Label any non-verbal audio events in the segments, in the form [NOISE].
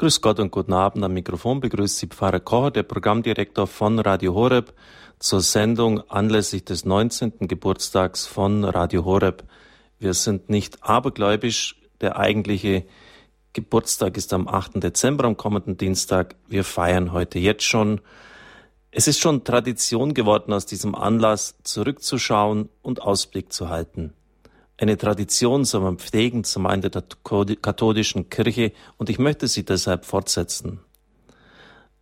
Grüß Gott und guten Abend. Am Mikrofon begrüßt Sie Pfarrer Kocher, der Programmdirektor von Radio Horeb, zur Sendung anlässlich des 19. Geburtstags von Radio Horeb. Wir sind nicht abergläubisch. Der eigentliche Geburtstag ist am 8. Dezember, am kommenden Dienstag. Wir feiern heute jetzt schon. Es ist schon Tradition geworden, aus diesem Anlass zurückzuschauen und Ausblick zu halten eine Tradition soll man pflegen, zum einen der katholischen Kirche, und ich möchte sie deshalb fortsetzen.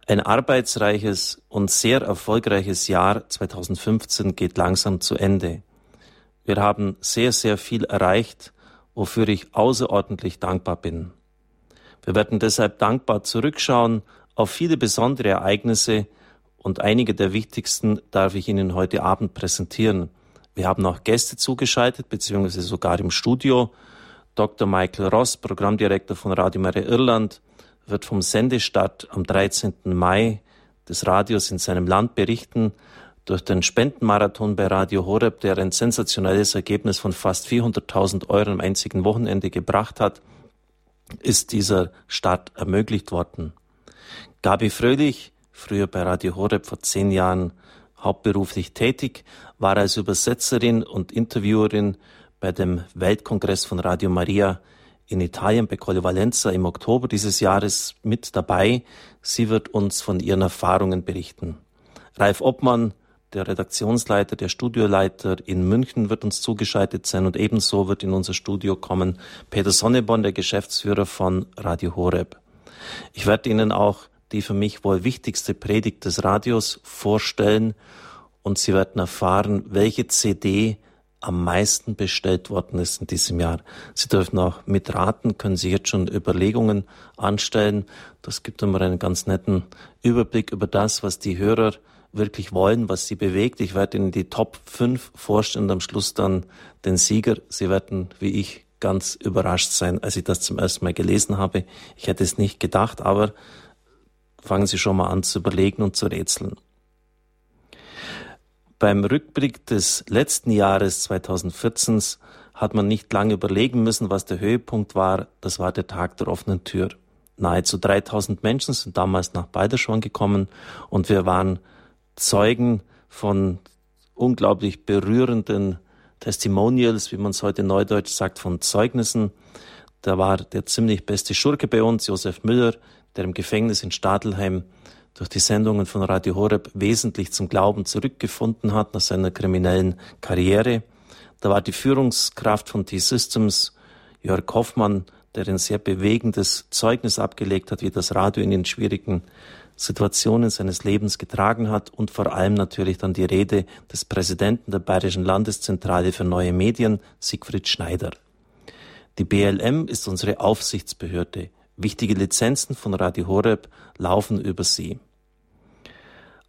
Ein arbeitsreiches und sehr erfolgreiches Jahr 2015 geht langsam zu Ende. Wir haben sehr, sehr viel erreicht, wofür ich außerordentlich dankbar bin. Wir werden deshalb dankbar zurückschauen auf viele besondere Ereignisse und einige der wichtigsten darf ich Ihnen heute Abend präsentieren. Wir haben auch Gäste zugeschaltet, beziehungsweise sogar im Studio. Dr. Michael Ross, Programmdirektor von Radio Maria Irland, wird vom Sendestart am 13. Mai des Radios in seinem Land berichten. Durch den Spendenmarathon bei Radio Horeb, der ein sensationelles Ergebnis von fast 400.000 Euro im einzigen Wochenende gebracht hat, ist dieser Start ermöglicht worden. Gabi Fröhlich, früher bei Radio Horeb vor zehn Jahren hauptberuflich tätig, war als Übersetzerin und Interviewerin bei dem Weltkongress von Radio Maria in Italien bei Colle Valenza im Oktober dieses Jahres mit dabei. Sie wird uns von ihren Erfahrungen berichten. Ralf Obmann, der Redaktionsleiter, der Studioleiter in München wird uns zugeschaltet sein und ebenso wird in unser Studio kommen Peter Sonneborn, der Geschäftsführer von Radio Horeb. Ich werde Ihnen auch die für mich wohl wichtigste Predigt des Radios vorstellen und Sie werden erfahren, welche CD am meisten bestellt worden ist in diesem Jahr. Sie dürfen auch mitraten, können sich jetzt schon Überlegungen anstellen. Das gibt immer einen ganz netten Überblick über das, was die Hörer wirklich wollen, was sie bewegt. Ich werde Ihnen die Top 5 vorstellen und am Schluss dann den Sieger. Sie werden, wie ich, ganz überrascht sein, als ich das zum ersten Mal gelesen habe. Ich hätte es nicht gedacht, aber fangen Sie schon mal an zu überlegen und zu rätseln. Beim Rückblick des letzten Jahres 2014 hat man nicht lange überlegen müssen, was der Höhepunkt war. Das war der Tag der offenen Tür. Nahezu 3000 Menschen sind damals nach Balderschwang gekommen und wir waren Zeugen von unglaublich berührenden Testimonials, wie man es heute neudeutsch sagt, von Zeugnissen. Da war der ziemlich beste Schurke bei uns, Josef Müller, der im Gefängnis in Stadelheim durch die Sendungen von Radio Horeb wesentlich zum Glauben zurückgefunden hat nach seiner kriminellen Karriere. Da war die Führungskraft von T-Systems, Jörg Hoffmann, der ein sehr bewegendes Zeugnis abgelegt hat, wie das Radio in den schwierigen Situationen seines Lebens getragen hat und vor allem natürlich dann die Rede des Präsidenten der Bayerischen Landeszentrale für neue Medien, Siegfried Schneider. Die BLM ist unsere Aufsichtsbehörde. Wichtige Lizenzen von Radio Horeb laufen über sie.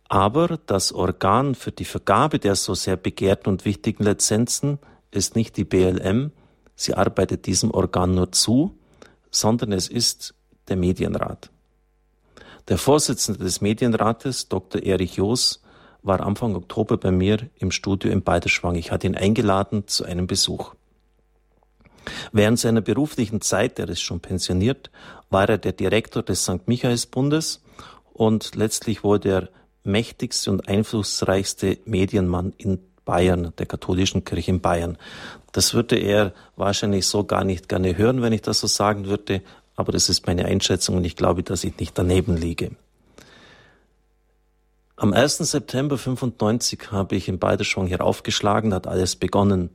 Aber das Organ für die Vergabe der so sehr begehrten und wichtigen Lizenzen ist nicht die BLM, sie arbeitet diesem Organ nur zu, sondern es ist der Medienrat. Der Vorsitzende des Medienrates, Dr. Erich Joos, war Anfang Oktober bei mir im Studio in Balderschwang. Ich hatte ihn eingeladen zu einem Besuch. Während seiner beruflichen Zeit, er ist schon pensioniert, war er der Direktor des St. Michaelsbundes und letztlich wurde er mächtigste und einflussreichste Medienmann in Bayern, der katholischen Kirche in Bayern. Das würde er wahrscheinlich so gar nicht gerne hören, wenn ich das so sagen würde, aber das ist meine Einschätzung und ich glaube, dass ich nicht daneben liege. Am 1. September 95 habe ich in Balderschwang hier aufgeschlagen, hat alles begonnen.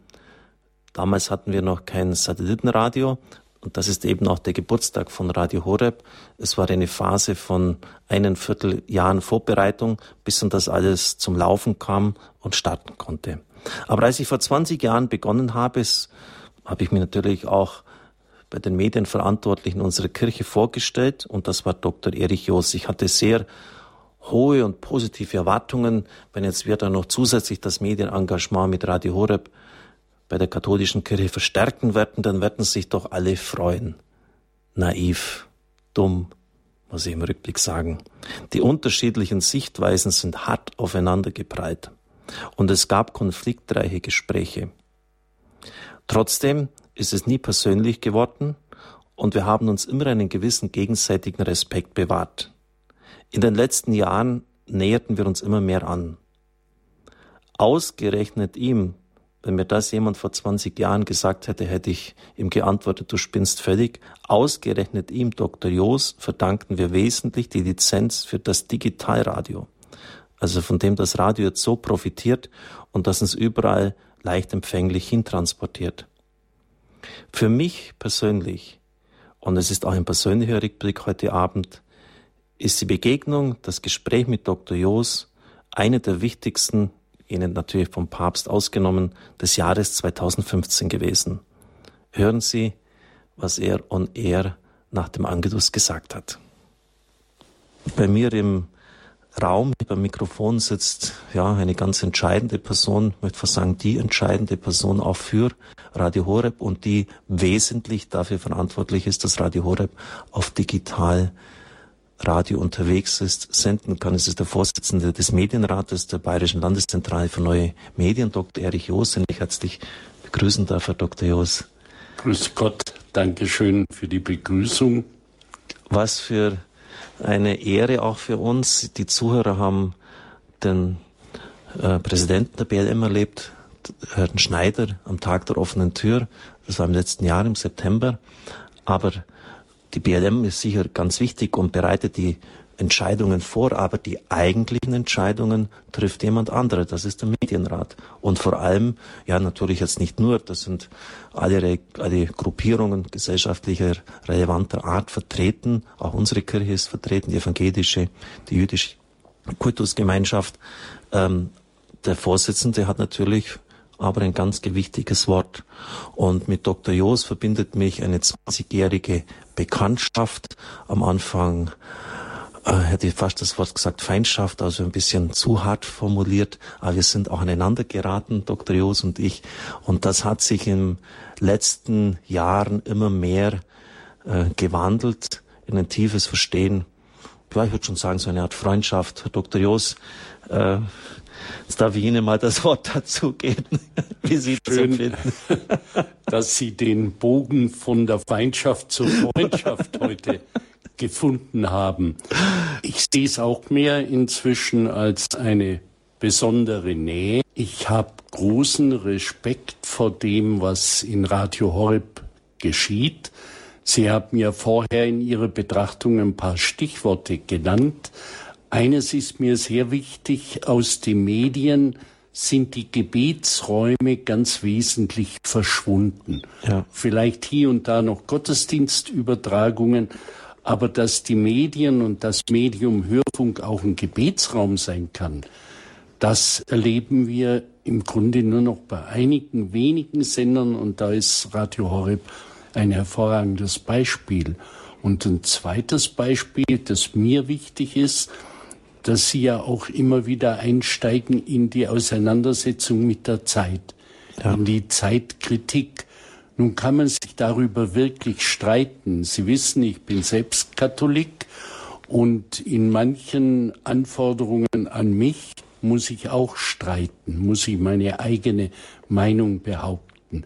Damals hatten wir noch kein Satellitenradio und das ist eben auch der Geburtstag von Radio Horeb. Es war eine Phase von einen Vierteljahren Vorbereitung, bis dann das alles zum Laufen kam und starten konnte. Aber als ich vor 20 Jahren begonnen habe, habe ich mir natürlich auch bei den Medienverantwortlichen unserer Kirche vorgestellt und das war Dr. Erich Joos. Ich hatte sehr hohe und positive Erwartungen, wenn jetzt wir dann noch zusätzlich das Medienengagement mit Radio Horeb bei der katholischen Kirche verstärken werden, dann werden sich doch alle freuen. Naiv, dumm, muss ich im Rückblick sagen. Die unterschiedlichen Sichtweisen sind hart aufeinander geprallt. Und es gab konfliktreiche Gespräche. Trotzdem ist es nie persönlich geworden und wir haben uns immer einen gewissen gegenseitigen Respekt bewahrt. In den letzten Jahren näherten wir uns immer mehr an. Ausgerechnet ihm, wenn mir das jemand vor 20 Jahren gesagt hätte, hätte ich ihm geantwortet, du spinnst völlig. Ausgerechnet ihm, Dr. Joos, verdanken wir wesentlich die Lizenz für das Digitalradio. Also von dem das Radio jetzt so profitiert und das uns überall leicht empfänglich hintransportiert. Für mich persönlich, und es ist auch ein persönlicher Rückblick heute Abend, ist die Begegnung, das Gespräch mit Dr. Joos eine der wichtigsten Ihnen natürlich vom Papst ausgenommen, des Jahres 2015 gewesen. Hören Sie, was er on air nach dem Angeduss gesagt hat. Bei mir im Raum, beim Mikrofon sitzt ja eine ganz entscheidende Person, ich möchte fast sagen, die entscheidende Person auch für Radio Horeb und die wesentlich dafür verantwortlich ist, dass Radio Horeb auf digital Radio unterwegs ist, senden kann. Es ist der Vorsitzende des Medienrates der Bayerischen Landeszentrale für neue Medien, Dr. Erich Joos, den ich herzlich begrüßen darf, Herr Dr. Joos. Grüß Gott, Dankeschön für die Begrüßung. Was für eine Ehre auch für uns. Die Zuhörer haben den äh, Präsidenten der BLM erlebt, Herrn Schneider, am Tag der offenen Tür. Das war im letzten Jahr, im September. Aber die BLM ist sicher ganz wichtig und bereitet die Entscheidungen vor, aber die eigentlichen Entscheidungen trifft jemand anderer. Das ist der Medienrat. Und vor allem, ja, natürlich jetzt nicht nur, das sind alle, alle Gruppierungen gesellschaftlicher, relevanter Art vertreten. Auch unsere Kirche ist vertreten, die evangelische, die jüdische Kultusgemeinschaft. Ähm, der Vorsitzende hat natürlich aber ein ganz gewichtiges Wort. Und mit Dr. Joos verbindet mich eine 20-jährige Bekanntschaft. Am Anfang äh, hätte ich fast das Wort gesagt Feindschaft, also ein bisschen zu hart formuliert. Aber wir sind auch aneinander geraten, Dr. Joos und ich. Und das hat sich in letzten Jahren immer mehr äh, gewandelt in ein tiefes Verstehen. Ja, ich würde schon sagen, so eine Art Freundschaft. Herr Dr. Joos, äh, Jetzt darf ich Ihnen mal das Wort dazu geben, [LAUGHS] wie Sie das empfinden. [LAUGHS] dass Sie den Bogen von der Feindschaft zur Freundschaft heute gefunden haben. Ich sehe es auch mehr inzwischen als eine besondere Nähe. Ich habe großen Respekt vor dem, was in Radio Horeb geschieht. Sie haben ja vorher in Ihrer Betrachtung ein paar Stichworte genannt. Eines ist mir sehr wichtig, aus den Medien sind die Gebetsräume ganz wesentlich verschwunden. Ja. Vielleicht hier und da noch Gottesdienstübertragungen, aber dass die Medien und das Medium Hörfunk auch ein Gebetsraum sein kann, das erleben wir im Grunde nur noch bei einigen wenigen Sendern und da ist Radio Horeb ein hervorragendes Beispiel. Und ein zweites Beispiel, das mir wichtig ist, dass Sie ja auch immer wieder einsteigen in die Auseinandersetzung mit der Zeit, ja. in die Zeitkritik. Nun kann man sich darüber wirklich streiten. Sie wissen, ich bin selbst Katholik und in manchen Anforderungen an mich muss ich auch streiten, muss ich meine eigene Meinung behaupten.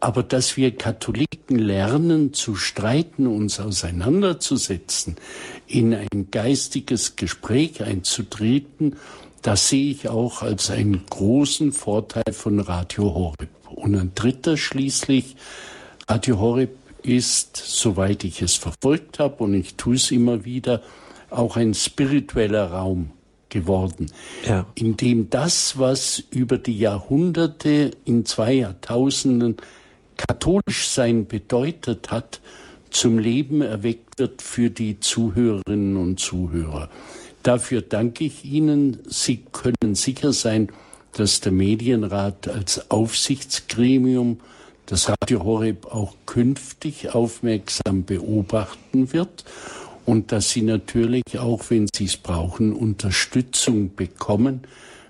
Aber dass wir Katholiken lernen zu streiten, uns auseinanderzusetzen, in ein geistiges Gespräch einzutreten, das sehe ich auch als einen großen Vorteil von Radio Horeb. Und ein dritter schließlich, Radio Horeb ist, soweit ich es verfolgt habe, und ich tue es immer wieder, auch ein spiritueller Raum geworden, ja. in dem das, was über die Jahrhunderte in zwei Jahrtausenden katholisch sein bedeutet hat, zum Leben erweckt wird für die Zuhörerinnen und Zuhörer. Dafür danke ich Ihnen. Sie können sicher sein, dass der Medienrat als Aufsichtsgremium das Radio Horeb auch künftig aufmerksam beobachten wird und dass Sie natürlich auch, wenn Sie es brauchen, Unterstützung bekommen.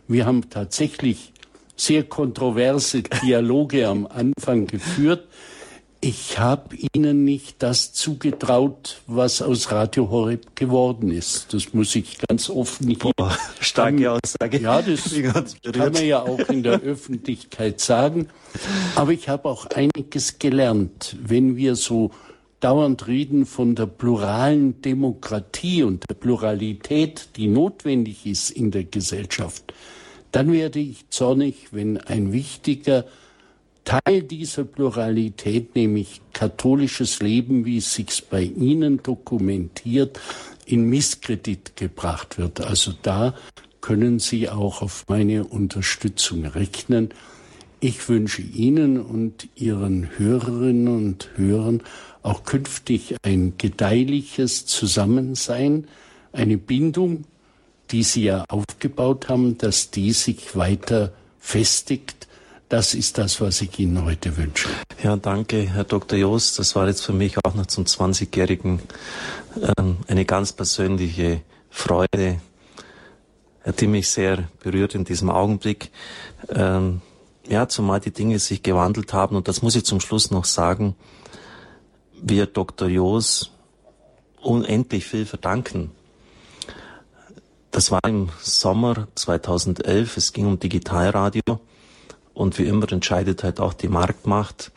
Wir haben tatsächlich sehr kontroverse Dialoge am Anfang geführt. Ich habe Ihnen nicht das zugetraut, was aus Radio Horeb geworden ist. Das muss ich ganz offen hier. Boah, starke Aussage. Ja, das kann man ja auch in der Öffentlichkeit sagen. Aber ich habe auch einiges gelernt, wenn wir so dauernd reden von der pluralen Demokratie und der Pluralität, die notwendig ist in der Gesellschaft, dann werde ich zornig, wenn ein wichtiger Teil dieser Pluralität, nämlich katholisches Leben, wie es sich bei Ihnen dokumentiert, in Misskredit gebracht wird. Also da können Sie auch auf meine Unterstützung rechnen. Ich wünsche Ihnen und Ihren Hörerinnen und Hörern auch künftig ein gedeihliches Zusammensein, eine Bindung, die Sie ja aufgebaut haben, dass die sich weiter festigt. Das ist das, was ich Ihnen heute wünsche. Ja, danke, Herr Dr. Joost. Das war jetzt für mich auch noch zum 20-Jährigen ähm, eine ganz persönliche Freude, die mich sehr berührt in diesem Augenblick. Ähm, ja, zumal die Dinge sich gewandelt haben. Und das muss ich zum Schluss noch sagen. Wir Dr. Joos unendlich viel verdanken. Das war im Sommer 2011. Es ging um Digitalradio. Und wie immer entscheidet halt auch die Marktmacht,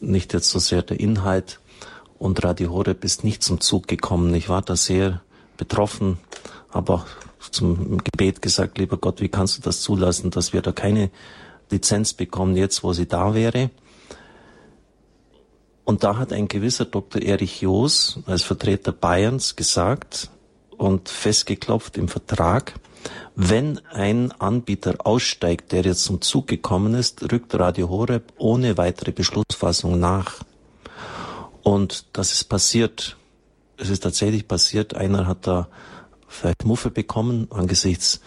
nicht jetzt so sehr der Inhalt. Und Radio Horeb ist nicht zum Zug gekommen. Ich war da sehr betroffen, aber auch zum Gebet gesagt, lieber Gott, wie kannst du das zulassen, dass wir da keine Lizenz bekommen, jetzt wo sie da wäre? Und da hat ein gewisser Dr. Erich Joos als Vertreter Bayerns gesagt und festgeklopft im Vertrag, wenn ein Anbieter aussteigt, der jetzt zum Zug gekommen ist, rückt Radio Horeb ohne weitere Beschlussfassung nach. Und das ist passiert. Es ist tatsächlich passiert. Einer hat da vielleicht Muffe bekommen angesichts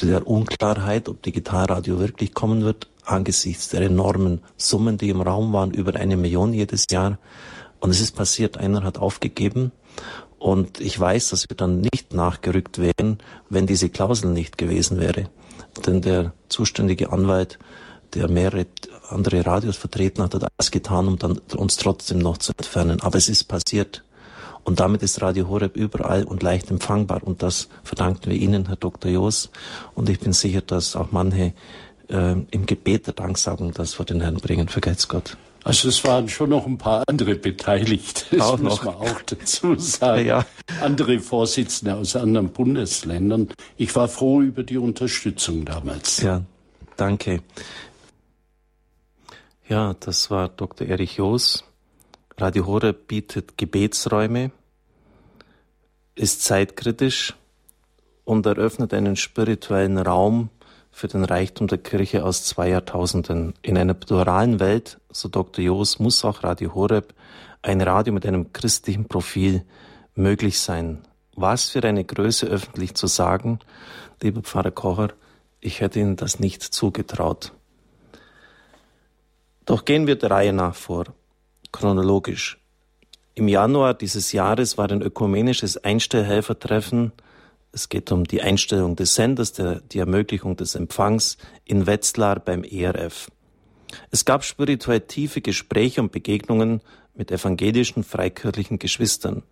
der Unklarheit, ob Digitalradio wirklich kommen wird, angesichts der enormen Summen, die im Raum waren, über eine Million jedes Jahr. Und es ist passiert, einer hat aufgegeben und ich weiß, dass wir dann nicht nachgerückt wären, wenn diese Klausel nicht gewesen wäre. Denn der zuständige Anwalt, der mehrere andere Radios vertreten hat, hat alles getan, um dann uns trotzdem noch zu entfernen. Aber es ist passiert. Und damit ist Radio Horeb überall und leicht empfangbar. Und das verdanken wir Ihnen, Herr Dr. Joos. Und ich bin sicher, dass auch manche äh, im Gebet der Danksagung das vor den Herrn bringen. Vergelt's Gott. Also es waren schon noch ein paar andere beteiligt, [LAUGHS] das auch muss man auch dazu sagen. Ja. Andere Vorsitzende aus anderen Bundesländern. Ich war froh über die Unterstützung damals. Ja, danke. Ja, das war Dr. Erich Joos. Radio Horeb bietet Gebetsräume, ist zeitkritisch und eröffnet einen spirituellen Raum für den Reichtum der Kirche aus zwei Jahrtausenden. In einer pluralen Welt, so Dr. Joos, muss auch Radio Horeb, ein Radio mit einem christlichen Profil, möglich sein. Was für eine Größe öffentlich zu sagen, lieber Pfarrer Kocher, ich hätte Ihnen das nicht zugetraut. Doch gehen wir der Reihe nach vor chronologisch. Im Januar dieses Jahres war ein ökumenisches Einstellhelfertreffen. Es geht um die Einstellung des Senders, der, die Ermöglichung des Empfangs in Wetzlar beim ERF. Es gab spirituell tiefe Gespräche und Begegnungen mit evangelischen freikirchlichen Geschwistern.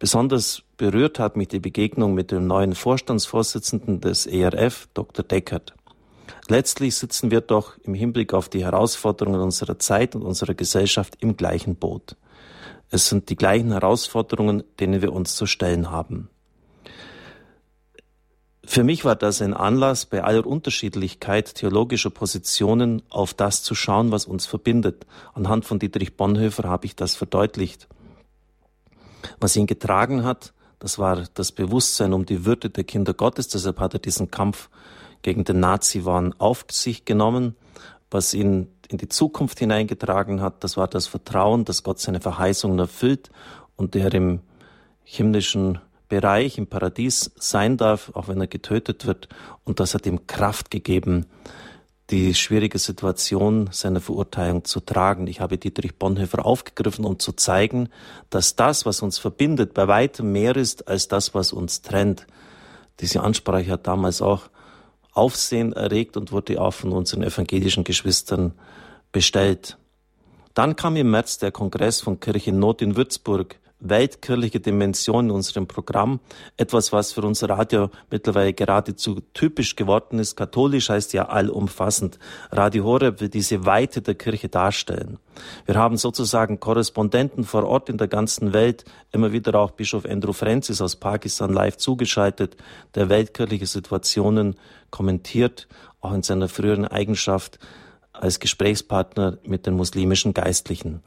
Besonders berührt hat mich die Begegnung mit dem neuen Vorstandsvorsitzenden des ERF, Dr. Deckert. Letztlich sitzen wir doch im Hinblick auf die Herausforderungen unserer Zeit und unserer Gesellschaft im gleichen Boot. Es sind die gleichen Herausforderungen, denen wir uns zu stellen haben. Für mich war das ein Anlass, bei aller Unterschiedlichkeit theologischer Positionen auf das zu schauen, was uns verbindet. Anhand von Dietrich Bonhoeffer habe ich das verdeutlicht. Was ihn getragen hat, das war das Bewusstsein um die Würde der Kinder Gottes. Deshalb hat er diesen Kampf gegen den Nazi-Wahn auf sich genommen. Was ihn in die Zukunft hineingetragen hat, das war das Vertrauen, dass Gott seine Verheißungen erfüllt und der im himmlischen Bereich, im Paradies sein darf, auch wenn er getötet wird. Und das hat ihm Kraft gegeben, die schwierige Situation seiner Verurteilung zu tragen. Ich habe Dietrich Bonhoeffer aufgegriffen, um zu zeigen, dass das, was uns verbindet, bei weitem mehr ist als das, was uns trennt. Diese Ansprache hat damals auch Aufsehen erregt und wurde auch von unseren evangelischen Geschwistern bestellt. Dann kam im März der Kongress von Kirche Not in Würzburg. Weltkirchliche Dimension in unserem Programm. Etwas, was für unser Radio mittlerweile geradezu typisch geworden ist. Katholisch heißt ja allumfassend. Radio Horeb will diese Weite der Kirche darstellen. Wir haben sozusagen Korrespondenten vor Ort in der ganzen Welt, immer wieder auch Bischof Andrew Francis aus Pakistan live zugeschaltet, der weltkirchliche Situationen kommentiert, auch in seiner früheren Eigenschaft als Gesprächspartner mit den muslimischen Geistlichen.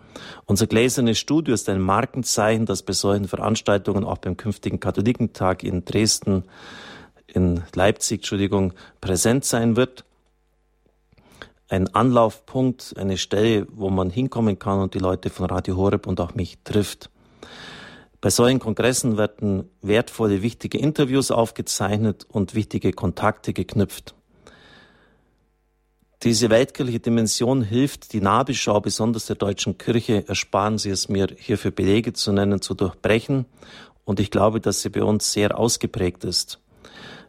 Unser gläsernes Studio ist ein Markenzeichen, das bei solchen Veranstaltungen auch beim künftigen Katholikentag in Dresden, in Leipzig, Entschuldigung, präsent sein wird. Ein Anlaufpunkt, eine Stelle, wo man hinkommen kann und die Leute von Radio Horeb und auch mich trifft. Bei solchen Kongressen werden wertvolle, wichtige Interviews aufgezeichnet und wichtige Kontakte geknüpft. Diese weltkirchliche Dimension hilft, die Nabelschau besonders der deutschen Kirche, ersparen Sie es mir, hierfür Belege zu nennen, zu durchbrechen. Und ich glaube, dass sie bei uns sehr ausgeprägt ist.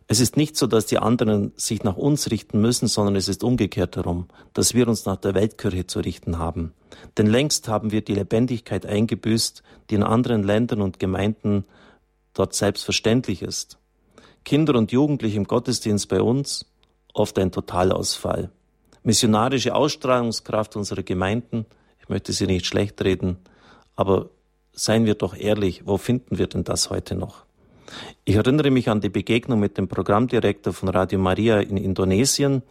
Es ist nicht so, dass die anderen sich nach uns richten müssen, sondern es ist umgekehrt darum, dass wir uns nach der Weltkirche zu richten haben. Denn längst haben wir die Lebendigkeit eingebüßt, die in anderen Ländern und Gemeinden dort selbstverständlich ist. Kinder und Jugendliche im Gottesdienst bei uns, oft ein Totalausfall missionarische Ausstrahlungskraft unserer Gemeinden. Ich möchte sie nicht schlecht reden, aber seien wir doch ehrlich, wo finden wir denn das heute noch? Ich erinnere mich an die Begegnung mit dem Programmdirektor von Radio Maria in Indonesien.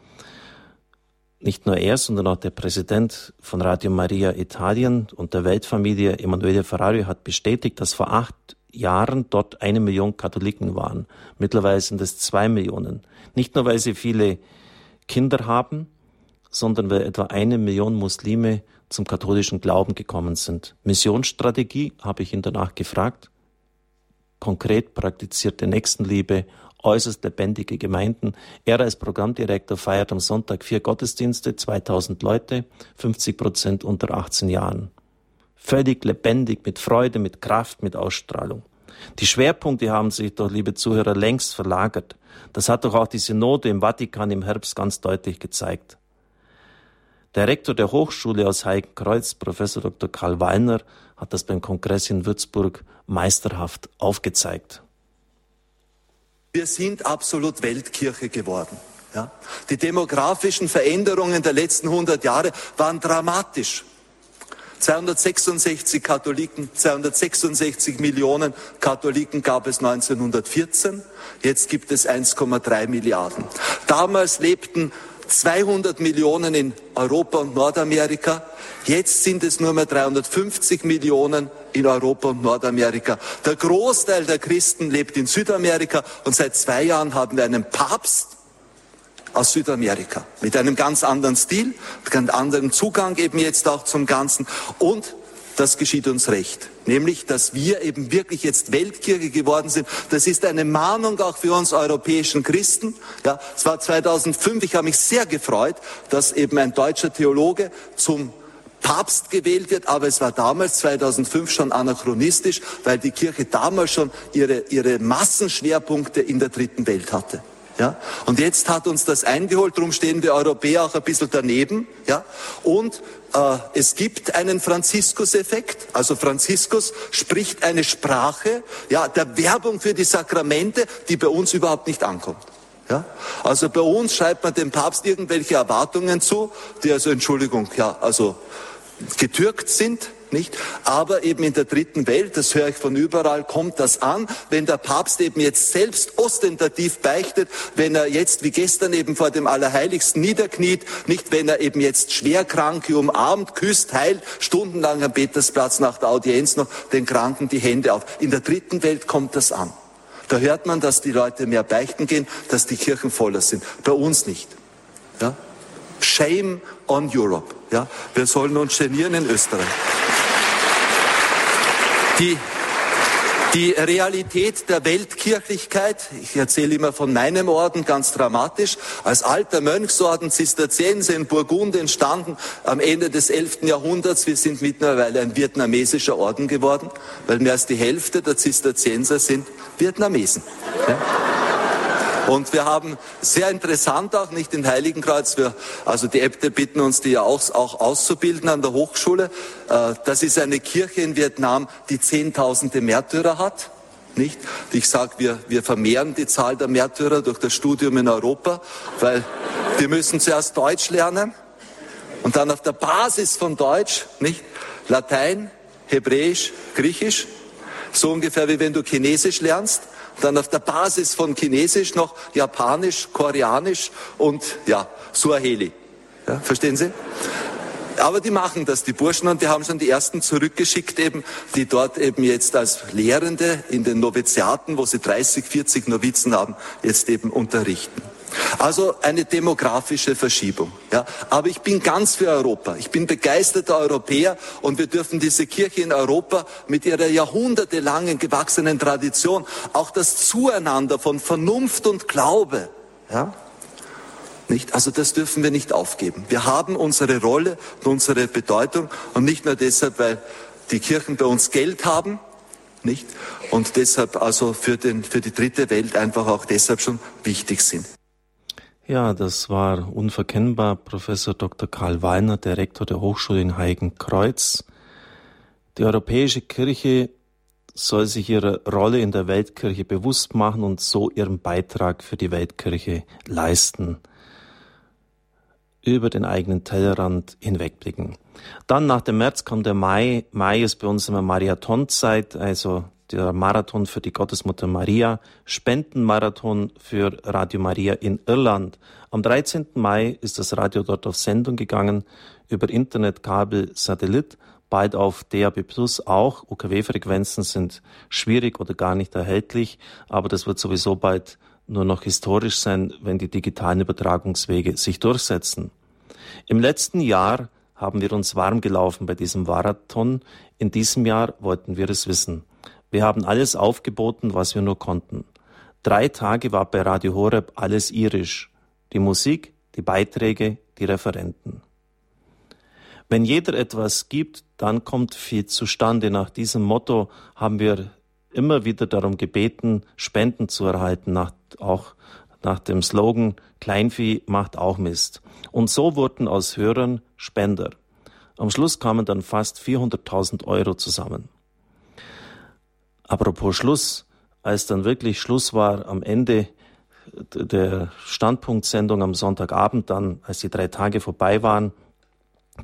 Nicht nur er, sondern auch der Präsident von Radio Maria Italien und der Weltfamilie Emanuele Ferrari hat bestätigt, dass vor acht Jahren dort eine Million Katholiken waren. Mittlerweile sind es zwei Millionen. Nicht nur, weil sie viele Kinder haben, sondern weil etwa eine Million Muslime zum katholischen Glauben gekommen sind. Missionsstrategie habe ich ihn danach gefragt. Konkret praktizierte Nächstenliebe, äußerst lebendige Gemeinden. Er als Programmdirektor feiert am Sonntag vier Gottesdienste, 2000 Leute, 50 Prozent unter 18 Jahren. Völlig lebendig, mit Freude, mit Kraft, mit Ausstrahlung. Die Schwerpunkte haben sich doch, liebe Zuhörer, längst verlagert. Das hat doch auch die Synode im Vatikan im Herbst ganz deutlich gezeigt. Der Rektor der Hochschule aus Heikenkreuz, Professor Dr. Karl Wallner, hat das beim Kongress in Würzburg meisterhaft aufgezeigt. Wir sind absolut Weltkirche geworden. Ja? Die demografischen Veränderungen der letzten 100 Jahre waren dramatisch. 266 Katholiken, 266 Millionen Katholiken gab es 1914. Jetzt gibt es 1,3 Milliarden. Damals lebten 200 Millionen in Europa und Nordamerika. Jetzt sind es nur mehr 350 Millionen in Europa und Nordamerika. Der Großteil der Christen lebt in Südamerika und seit zwei Jahren haben wir einen Papst aus Südamerika mit einem ganz anderen Stil, mit einem anderen Zugang eben jetzt auch zum Ganzen und das geschieht uns recht. Nämlich, dass wir eben wirklich jetzt Weltkirche geworden sind. Das ist eine Mahnung auch für uns europäischen Christen. Ja, es war 2005, ich habe mich sehr gefreut, dass eben ein deutscher Theologe zum Papst gewählt wird, aber es war damals 2005 schon anachronistisch, weil die Kirche damals schon ihre, ihre Massenschwerpunkte in der dritten Welt hatte. Ja? Und jetzt hat uns das eingeholt, darum stehen wir Europäer auch ein bisschen daneben. Ja? Und äh, es gibt einen Franziskus-Effekt. Also Franziskus spricht eine Sprache ja, der Werbung für die Sakramente, die bei uns überhaupt nicht ankommt. Ja? Also bei uns schreibt man dem Papst irgendwelche Erwartungen zu, die also, Entschuldigung, ja, also getürkt sind nicht? Aber eben in der dritten Welt, das höre ich von überall, kommt das an, wenn der Papst eben jetzt selbst ostentativ beichtet, wenn er jetzt wie gestern eben vor dem Allerheiligsten niederkniet, nicht wenn er eben jetzt Schwerkranke umarmt, küsst, heilt, stundenlang am Petersplatz nach der Audienz noch den Kranken die Hände auf. In der dritten Welt kommt das an. Da hört man, dass die Leute mehr beichten gehen, dass die Kirchen voller sind. Bei uns nicht. Ja? Shame on Europe. Ja? Wir sollen uns genieren in Österreich. Die, die Realität der Weltkirchlichkeit, ich erzähle immer von meinem Orden ganz dramatisch, als alter Mönchsorden Zisterzienser in Burgund entstanden am Ende des 11. Jahrhunderts. Wir sind mittlerweile ein vietnamesischer Orden geworden, weil mehr als die Hälfte der Zisterzienser sind Vietnamesen. Ja? Und wir haben sehr interessant auch, nicht in Heiligenkreuz, wir, also die Äbte bitten uns, die ja auch, auch auszubilden an der Hochschule. Äh, das ist eine Kirche in Vietnam, die Zehntausende Märtyrer hat. Nicht? Ich sage, wir, wir vermehren die Zahl der Märtyrer durch das Studium in Europa, weil wir müssen zuerst Deutsch lernen und dann auf der Basis von Deutsch, nicht? Latein, Hebräisch, Griechisch, so ungefähr wie wenn du Chinesisch lernst, dann auf der Basis von Chinesisch noch Japanisch, Koreanisch und ja, Suaheli. Ja, verstehen Sie? Aber die machen das, die Burschen, und die haben schon die ersten zurückgeschickt eben, die dort eben jetzt als Lehrende in den Noviziaten, wo sie 30, 40 Novizen haben, jetzt eben unterrichten. Also eine demografische Verschiebung. Ja. Aber ich bin ganz für Europa. Ich bin begeisterter Europäer und wir dürfen diese Kirche in Europa mit ihrer jahrhundertelangen gewachsenen Tradition, auch das Zueinander von Vernunft und Glaube, ja, nicht? Also das dürfen wir nicht aufgeben. Wir haben unsere Rolle und unsere Bedeutung und nicht nur deshalb, weil die Kirchen bei uns Geld haben, nicht? Und deshalb also für, den, für die dritte Welt einfach auch deshalb schon wichtig sind. Ja, das war unverkennbar Professor Dr. Karl Weiner, der Rektor der Hochschule in Heiligenkreuz. Die europäische Kirche soll sich ihre Rolle in der Weltkirche bewusst machen und so ihren Beitrag für die Weltkirche leisten über den eigenen Tellerrand hinwegblicken. Dann nach dem März kommt der Mai. Mai ist bei uns immer Marathonzeit, also der Marathon für die Gottesmutter Maria, Spendenmarathon für Radio Maria in Irland. Am 13. Mai ist das Radio dort auf Sendung gegangen über Internet, Kabel, Satellit, bald auf DAB Plus auch. UKW-Frequenzen sind schwierig oder gar nicht erhältlich, aber das wird sowieso bald nur noch historisch sein, wenn die digitalen Übertragungswege sich durchsetzen. Im letzten Jahr haben wir uns warm gelaufen bei diesem Marathon. In diesem Jahr wollten wir es wissen. Wir haben alles aufgeboten, was wir nur konnten. Drei Tage war bei Radio Horeb alles irisch. Die Musik, die Beiträge, die Referenten. Wenn jeder etwas gibt, dann kommt viel zustande. Nach diesem Motto haben wir immer wieder darum gebeten, Spenden zu erhalten, nach, auch nach dem Slogan Kleinvieh macht auch Mist. Und so wurden aus Hörern Spender. Am Schluss kamen dann fast 400.000 Euro zusammen. Apropos Schluss, als dann wirklich Schluss war am Ende der Standpunktsendung am Sonntagabend, dann als die drei Tage vorbei waren,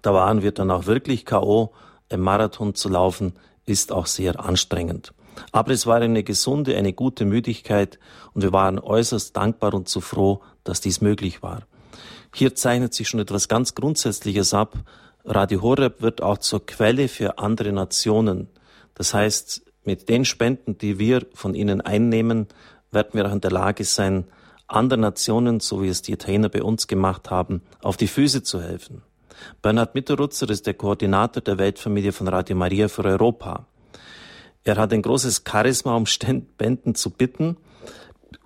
da waren wir dann auch wirklich KO. Im Marathon zu laufen ist auch sehr anstrengend. Aber es war eine gesunde, eine gute Müdigkeit und wir waren äußerst dankbar und zu froh, dass dies möglich war. Hier zeichnet sich schon etwas ganz Grundsätzliches ab. Radio Horeb wird auch zur Quelle für andere Nationen. Das heißt, mit den Spenden, die wir von ihnen einnehmen, werden wir auch in der Lage sein, anderen Nationen, so wie es die Italiener bei uns gemacht haben, auf die Füße zu helfen. Bernhard Mitterrutzer ist der Koordinator der Weltfamilie von Radio Maria für Europa. Er hat ein großes Charisma, um Spenden zu bitten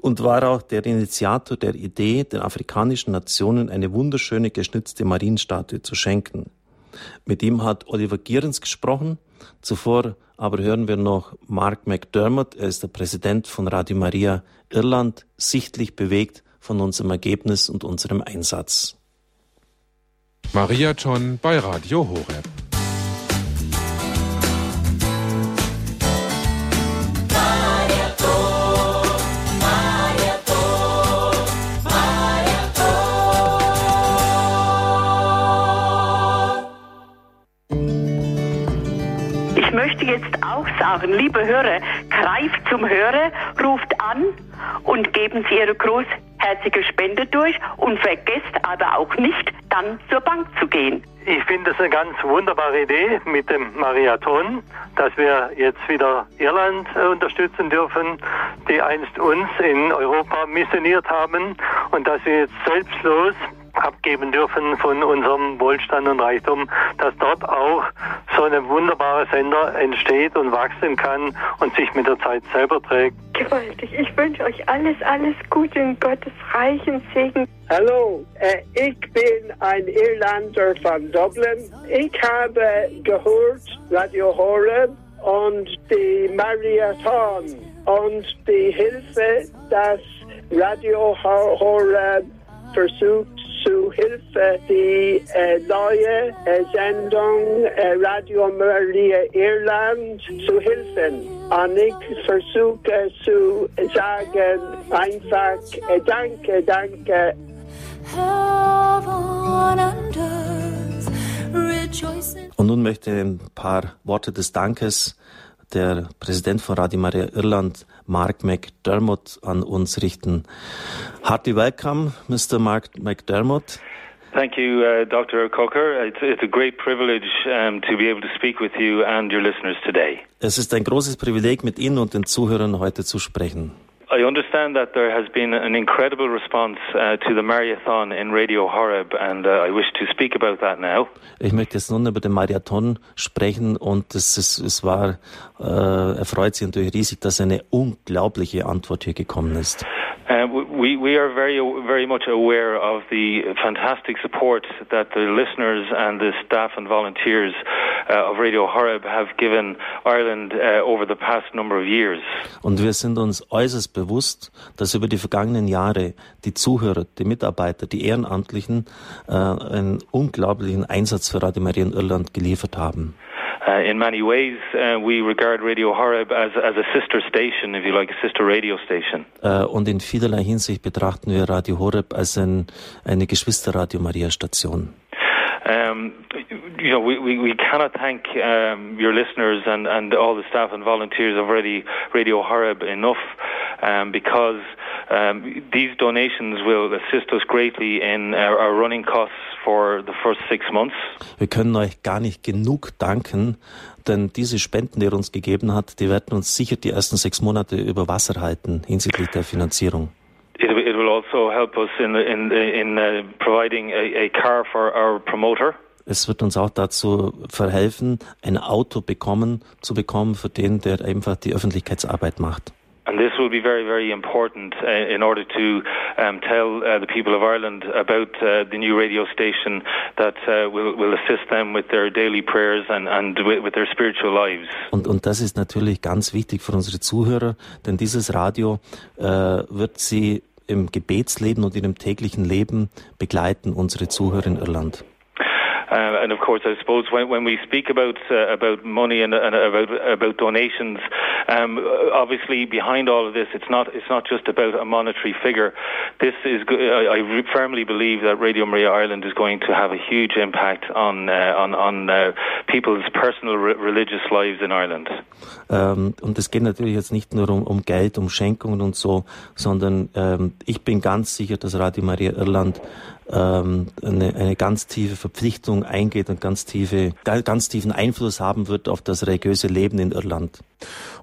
und war auch der Initiator der Idee, den afrikanischen Nationen eine wunderschöne geschnitzte Marienstatue zu schenken. Mit ihm hat Oliver Gierens gesprochen. Zuvor aber hören wir noch Mark McDermott. Er ist der Präsident von Radio Maria Irland, sichtlich bewegt von unserem Ergebnis und unserem Einsatz. Maria John bei Radio Horeb. Jetzt auch sagen, liebe Hörer, greift zum Hörer, ruft an und geben Sie Ihre großherzige Spende durch und vergesst aber auch nicht, dann zur Bank zu gehen. Ich finde es eine ganz wunderbare Idee mit dem Mariathon, dass wir jetzt wieder Irland äh, unterstützen dürfen, die einst uns in Europa missioniert haben und dass wir jetzt selbstlos abgeben dürfen von unserem Wohlstand und Reichtum, dass dort auch so ein wunderbarer Sender entsteht und wachsen kann und sich mit der Zeit selber trägt. Gewaltig. Ich wünsche euch alles, alles Gute und Gottes reichen Segen. Hallo, äh, ich bin ein Irlander von Dublin. Ich habe gehört Radio Horeb und die Marathon und die Hilfe, dass Radio Horeb versucht zu Hilfe die äh, neue äh, Sendung äh, Radio Maria Irland zu helfen. Und ich versuche zu sagen einfach äh, Danke, danke. Und nun möchte ein paar Worte des Dankes der Präsident von Radio Maria Irland, Mark McDermott, an uns richten. Hearty welcome, Mr. Mark McDermott. Thank you, uh, Dr. Coker. It's, it's, a great privilege um, to be able to speak with you and your listeners today. Es ist ein großes Privileg, mit Ihnen und den Zuhörern heute zu sprechen. I understand that there has been an incredible response uh, to the Marathon in Radio Horeb, and uh, I wish to speak about that now. Ich möchte jetzt nun über den Marathon sprechen und es, ist, es war, äh, erfreut sich natürlich riesig, dass eine unglaubliche Antwort hier gekommen ist. Uh, we, we are very, very much aware of the fantastic support that the listeners and the staff and volunteers uh, of Radio Horeb have given Ireland uh, over the past number of years. Und wir sind uns äußerst bewusst, dass über die vergangenen Jahre die Zuhörer, die Mitarbeiter, die Ehrenamtlichen äh, einen unglaublichen Einsatz für Radio Maria in Irland geliefert haben. Uh, in many ways, uh, we regard Radio Horeb as, as a sister station, if you like, a sister radio station. Uh, und in vielerlei Hinsicht betrachten wir Radio Horeb als ein, eine Geschwister-Radio Maria Station. Um, you know, we, we, we cannot thank um, your listeners and, and all the staff and volunteers of Radio, Horeb enough um, because these donations will assist us greatly in our, our running costs for the first six months. Wir können euch gar nicht genug danken, denn diese Spenden, die ihr uns gegeben habt, die werden uns sicher die ersten sechs Monate über Wasser halten hinsichtlich der Finanzierung. It, it will also help us in, in, in uh, providing a, a car for our promoter. Es wird uns auch dazu verhelfen, ein Auto bekommen, zu bekommen für den, der einfach die Öffentlichkeitsarbeit macht. And this will be very, very important uh, in order to um, tell uh, the people of Ireland about uh, the new radio station that uh, will, will assist them with their daily prayers and, and with, their spiritual lives. Und, und das ist natürlich ganz wichtig für unsere Zuhörer, denn dieses Radio äh, wird sie im Gebetsleben und in dem täglichen Leben begleiten, unsere Zuhörer in Irland. Uh, and of course, I suppose when, when we speak about uh, about money and, and, about about donations, um, obviously behind all of this, it's not it's not just about a monetary figure. This is I, I firmly believe that Radio Maria Ireland is going to have a huge impact on uh, on on uh, people's personal re religious lives in Ireland. Ähm, und es geht natürlich jetzt nicht nur um, um Geld, um Schenkungen und so, sondern ähm, ich bin ganz sicher, dass Radio Maria Irland ähm, eine, eine ganz tiefe Verpflichtung eingeht und ganz tiefe, ganz tiefen Einfluss haben wird auf das religiöse Leben in Irland.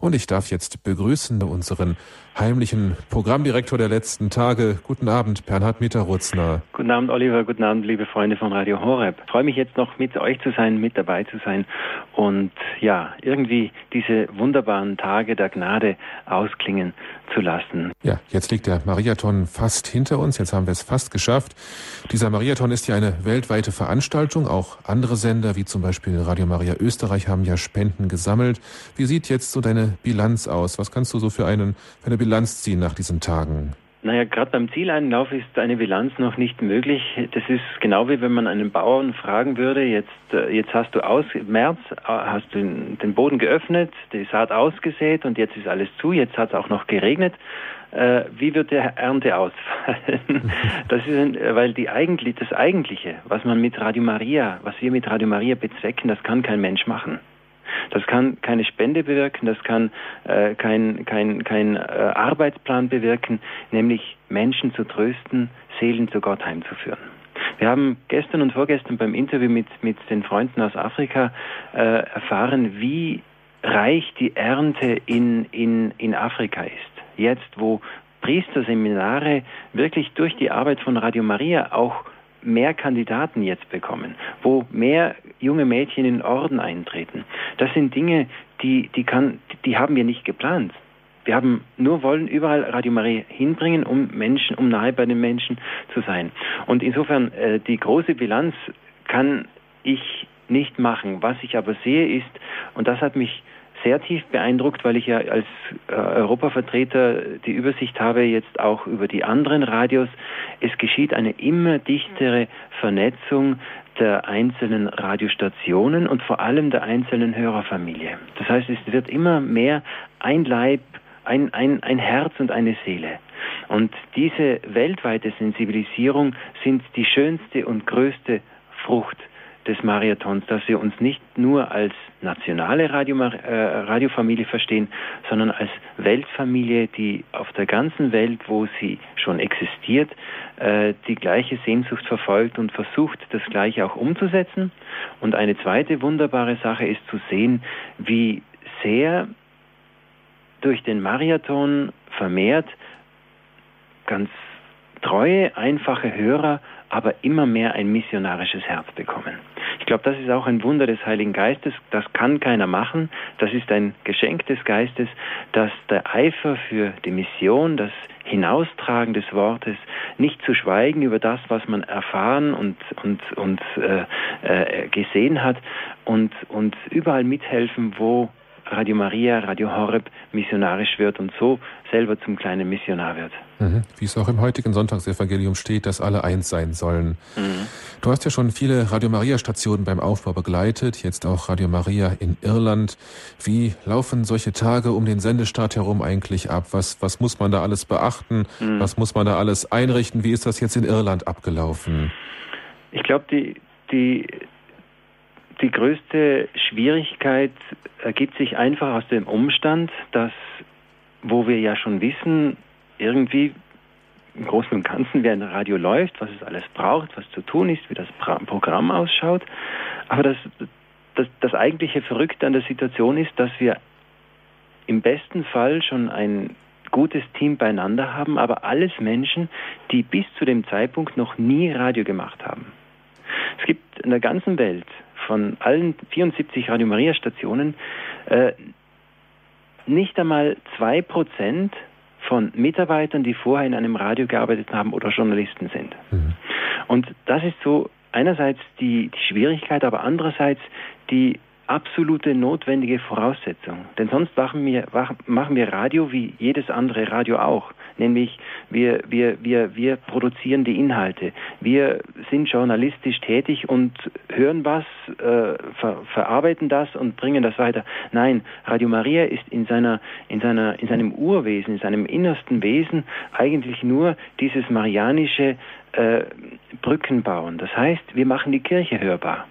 Und ich darf jetzt begrüßen unseren heimlichen Programmdirektor der letzten Tage. Guten Abend, Bernhard Mitterrutzner. Guten Abend, Oliver. Guten Abend, liebe Freunde von Radio Horeb. Ich freue mich jetzt noch mit euch zu sein, mit dabei zu sein und ja, irgendwie diese wunderbaren Tage der Gnade ausklingen zu lassen. Ja, jetzt liegt der Mariathon fast hinter uns. Jetzt haben wir es fast geschafft. Dieser Mariathon ist ja eine weltweite Veranstaltung. Auch andere Sender, wie zum Beispiel Radio Maria Österreich, haben ja Spenden gesammelt. Wie sieht jetzt so deine Bilanz aus? Was kannst du so für, einen, für eine Bilanz ziehen nach diesen Tagen? Naja, gerade beim Zieleinlauf ist eine Bilanz noch nicht möglich. Das ist genau wie wenn man einen Bauern fragen würde, jetzt, äh, jetzt hast du aus, März äh, hast du den Boden geöffnet, die Saat ausgesät und jetzt ist alles zu, jetzt hat es auch noch geregnet. Äh, wie wird der Ernte ausfallen? [LAUGHS] Das ist, weil die eigentlich, das Eigentliche, was man mit Radio Maria, was wir mit Radio Maria bezwecken, das kann kein Mensch machen. Das kann keine Spende bewirken, das kann äh, kein, kein, kein äh, Arbeitsplan bewirken, nämlich Menschen zu trösten, Seelen zu Gott heimzuführen. Wir haben gestern und vorgestern beim Interview mit, mit den Freunden aus Afrika äh, erfahren, wie reich die Ernte in, in, in Afrika ist. Jetzt, wo Priesterseminare wirklich durch die Arbeit von Radio Maria auch mehr Kandidaten jetzt bekommen, wo mehr junge Mädchen in Orden eintreten. Das sind Dinge, die, die, kann, die haben wir nicht geplant. Wir haben nur wollen überall Radio Maria hinbringen, um Menschen, um nahe bei den Menschen zu sein. Und insofern äh, die große Bilanz kann ich nicht machen. Was ich aber sehe ist, und das hat mich sehr tief beeindruckt, weil ich ja als äh, Europavertreter die Übersicht habe jetzt auch über die anderen Radios. Es geschieht eine immer dichtere Vernetzung der einzelnen Radiostationen und vor allem der einzelnen Hörerfamilie. Das heißt, es wird immer mehr ein Leib, ein, ein, ein Herz und eine Seele. Und diese weltweite Sensibilisierung sind die schönste und größte Frucht des Marathons, dass wir uns nicht nur als nationale Radio, äh, Radiofamilie verstehen, sondern als Weltfamilie, die auf der ganzen Welt, wo sie schon existiert, äh, die gleiche Sehnsucht verfolgt und versucht, das Gleiche auch umzusetzen. Und eine zweite wunderbare Sache ist zu sehen, wie sehr durch den Marathon vermehrt ganz treue, einfache Hörer aber immer mehr ein missionarisches Herz bekommen. Ich glaube, das ist auch ein Wunder des Heiligen Geistes. Das kann keiner machen. Das ist ein Geschenk des Geistes, dass der Eifer für die Mission, das Hinaustragen des Wortes, nicht zu schweigen über das, was man erfahren und, und, und äh, äh, gesehen hat und, und überall mithelfen, wo Radio Maria, Radio Horeb missionarisch wird und so selber zum kleinen Missionar wird. Mhm. Wie es auch im heutigen Sonntagsevangelium steht, dass alle eins sein sollen. Mhm. Du hast ja schon viele Radio Maria Stationen beim Aufbau begleitet, jetzt auch Radio Maria in Irland. Wie laufen solche Tage um den Sendestart herum eigentlich ab? Was, was muss man da alles beachten? Mhm. Was muss man da alles einrichten? Wie ist das jetzt in Irland abgelaufen? Ich glaube, die, die, die größte Schwierigkeit ergibt sich einfach aus dem Umstand, dass, wo wir ja schon wissen, irgendwie im Großen und Ganzen, wie ein Radio läuft, was es alles braucht, was zu tun ist, wie das Programm ausschaut. Aber das, das, das eigentliche Verrückte an der Situation ist, dass wir im besten Fall schon ein gutes Team beieinander haben, aber alles Menschen, die bis zu dem Zeitpunkt noch nie Radio gemacht haben. Es gibt in der ganzen Welt von allen 74 Radio Maria Stationen äh, nicht einmal zwei Prozent von Mitarbeitern, die vorher in einem Radio gearbeitet haben oder Journalisten sind. Mhm. Und das ist so einerseits die, die Schwierigkeit, aber andererseits die absolute notwendige Voraussetzung. Denn sonst machen wir, machen wir Radio wie jedes andere Radio auch. Nämlich wir, wir, wir, wir produzieren die Inhalte. Wir sind journalistisch tätig und hören was, äh, ver, verarbeiten das und bringen das weiter. Nein, Radio Maria ist in, seiner, in, seiner, in seinem Urwesen, in seinem innersten Wesen eigentlich nur dieses marianische äh, Brückenbauen. Das heißt, wir machen die Kirche hörbar.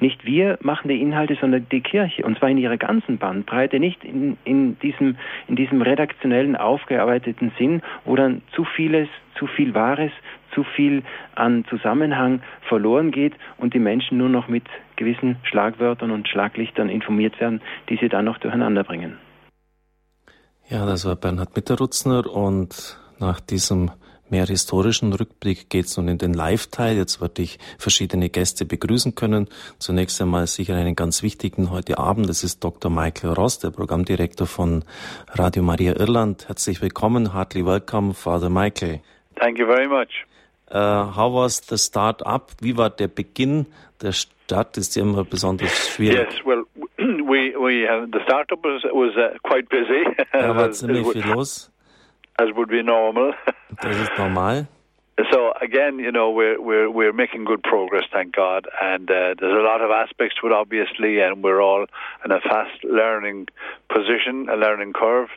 Nicht wir machen die Inhalte, sondern die Kirche. Und zwar in ihrer ganzen Bandbreite, nicht in, in, diesem, in diesem redaktionellen, aufgearbeiteten Sinn, wo dann zu vieles, zu viel Wahres, zu viel an Zusammenhang verloren geht und die Menschen nur noch mit gewissen Schlagwörtern und Schlaglichtern informiert werden, die sie dann noch durcheinander bringen. Ja, das war Bernhard Mitterrutzner und nach diesem mehr historischen Rückblick geht es nun in den Live-Teil. Jetzt werde ich verschiedene Gäste begrüßen können. Zunächst einmal sicher einen ganz wichtigen heute Abend. Das ist Dr. Michael Ross, der Programmdirektor von Radio Maria Irland. Herzlich willkommen. Heartily welcome, Father Michael. Thank you very much. Uh, how was the start up? Wie war der Beginn? Der Start ist ja immer besonders schwierig. Yes, well, [CLEARS THROAT] we, we, uh, the startup was, was uh, quite busy. Da war [LAUGHS] ziemlich viel los as would be normal. [LAUGHS] Das ist normal. So again, you know, we're we're we're making good progress, thank God, and uh, there's a lot of aspects to it, obviously, and we're all in a fast learning position, a learning curve.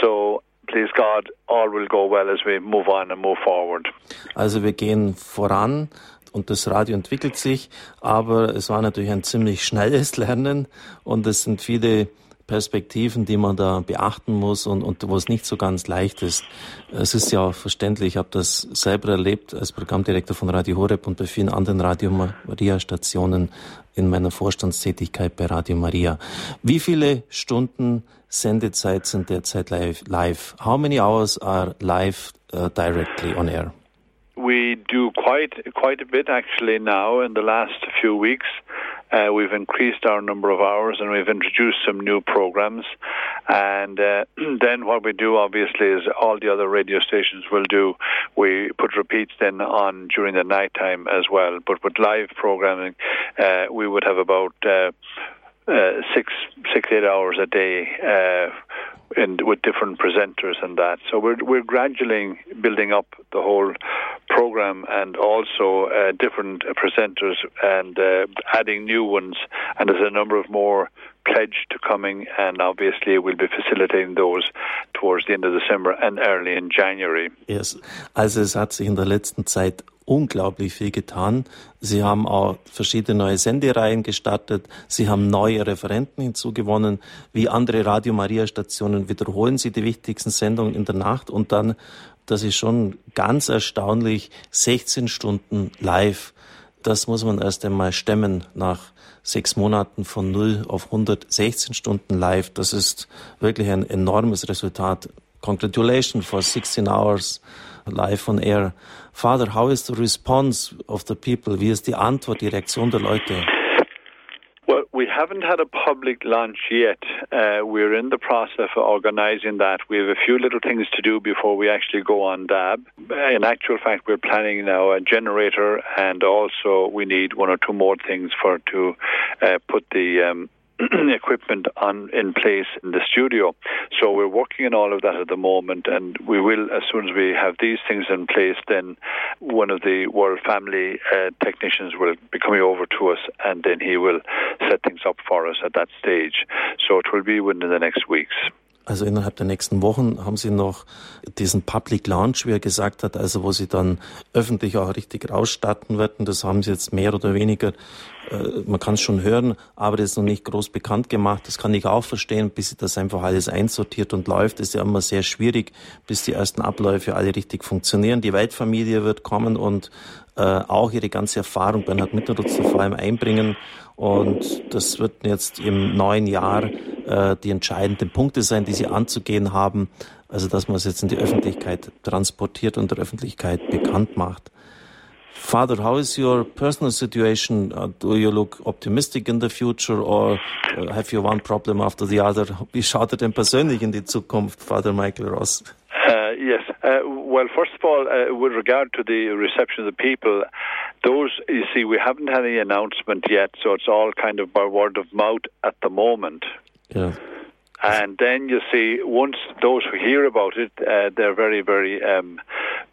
So please God, all will go well as we move on and move forward. Also wir gehen voran und das Radio entwickelt sich, aber es war natürlich ein ziemlich schnelles Lernen und es sind viele Perspektiven, die man da beachten muss und, und wo es nicht so ganz leicht ist. Es ist ja auch verständlich, ich habe das selber erlebt als Programmdirektor von Radio Horeb und bei vielen anderen Radio Maria Stationen in meiner Vorstandstätigkeit bei Radio Maria. Wie viele Stunden Sendezeit sind derzeit live? How many hours are live uh, directly on air? We do quite quite a bit actually now in the last few weeks. Uh, we've increased our number of hours and we've introduced some new programs. And uh, [CLEARS THROAT] then what we do, obviously, is all the other radio stations will do. We put repeats then on during the night time as well. But with live programming, uh, we would have about uh, uh, six, six, eight hours a day. And with different presenters and that. So we're we're gradually building up the whole program and also uh, different presenters and uh, adding new ones. And there's a number of more pledged to coming, and obviously we'll be facilitating those towards the end of December and early in January. Yes, also es hat sich in der letzten Zeit unglaublich viel getan. Sie haben auch verschiedene neue Sendereihen gestartet. Sie haben neue Referenten hinzugewonnen. Wie andere Radio Maria Stationen wiederholen Sie die wichtigsten Sendungen in der Nacht und dann, das ist schon ganz erstaunlich, 16 Stunden live. Das muss man erst einmal stemmen nach sechs Monaten von 0 auf 116 Stunden live. Das ist wirklich ein enormes Resultat. Congratulations for 16 hours live on air. Father, how is the response of the people? Wie ist die Antwort, die Reaktion der Leute? Well, we haven't had a public launch yet. Uh, we're in the process of organising that. We have a few little things to do before we actually go on DAB. In actual fact, we're planning now a generator, and also we need one or two more things for to uh, put the um, [CLEARS THROAT] equipment on in place in the studio. So we're working on all of that at the moment, and we will as soon as we have these things in place. Then one of the World Family uh, technicians will be coming over to us, and then he will set things up for us at that stage. So it will be within the next weeks. Also innerhalb der nächsten Wochen haben Sie noch diesen Public Launch, wie er gesagt hat, also wo Sie dann öffentlich auch richtig rausstarten werden. Das haben Sie jetzt mehr oder weniger, äh, man kann es schon hören, aber das ist noch nicht groß bekannt gemacht. Das kann ich auch verstehen, bis Sie das einfach alles einsortiert und läuft. Das ist ja immer sehr schwierig, bis die ersten Abläufe alle richtig funktionieren. Die Weltfamilie wird kommen und äh, auch ihre ganze Erfahrung Bernhard Mitterdutzler vor allem einbringen. Und das wird jetzt im neuen Jahr äh, die entscheidenden Punkte sein, die sie anzugehen haben. Also dass man es jetzt in die Öffentlichkeit transportiert und der Öffentlichkeit bekannt macht. Father, how is your personal situation? Uh, do you look optimistic in the future or uh, have you one problem after the other? [LAUGHS] Wie schaut er denn persönlich in die Zukunft, Father Michael Ross? Uh, yes. Uh, well, first of all, with regard to the reception of the people, those, you see, we haven't had any announcement yet, so it's all kind of by word of mouth at the moment. Yeah. And then you see, once those who hear about it, uh, they're very, very, um,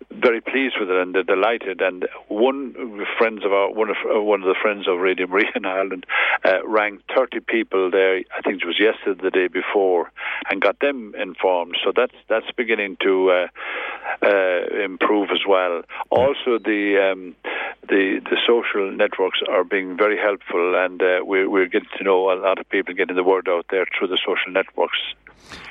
very pleased with it, and they're delighted. And one friends of our, one of uh, one of the friends of Radio Maria in Ireland, uh, rang thirty people there. I think it was yesterday, the day before, and got them informed. So that's that's beginning to uh, uh, improve as well. Also, the um, the the social networks are being very helpful, and we're, we're getting to know a lot of people getting the word out there through the social networks.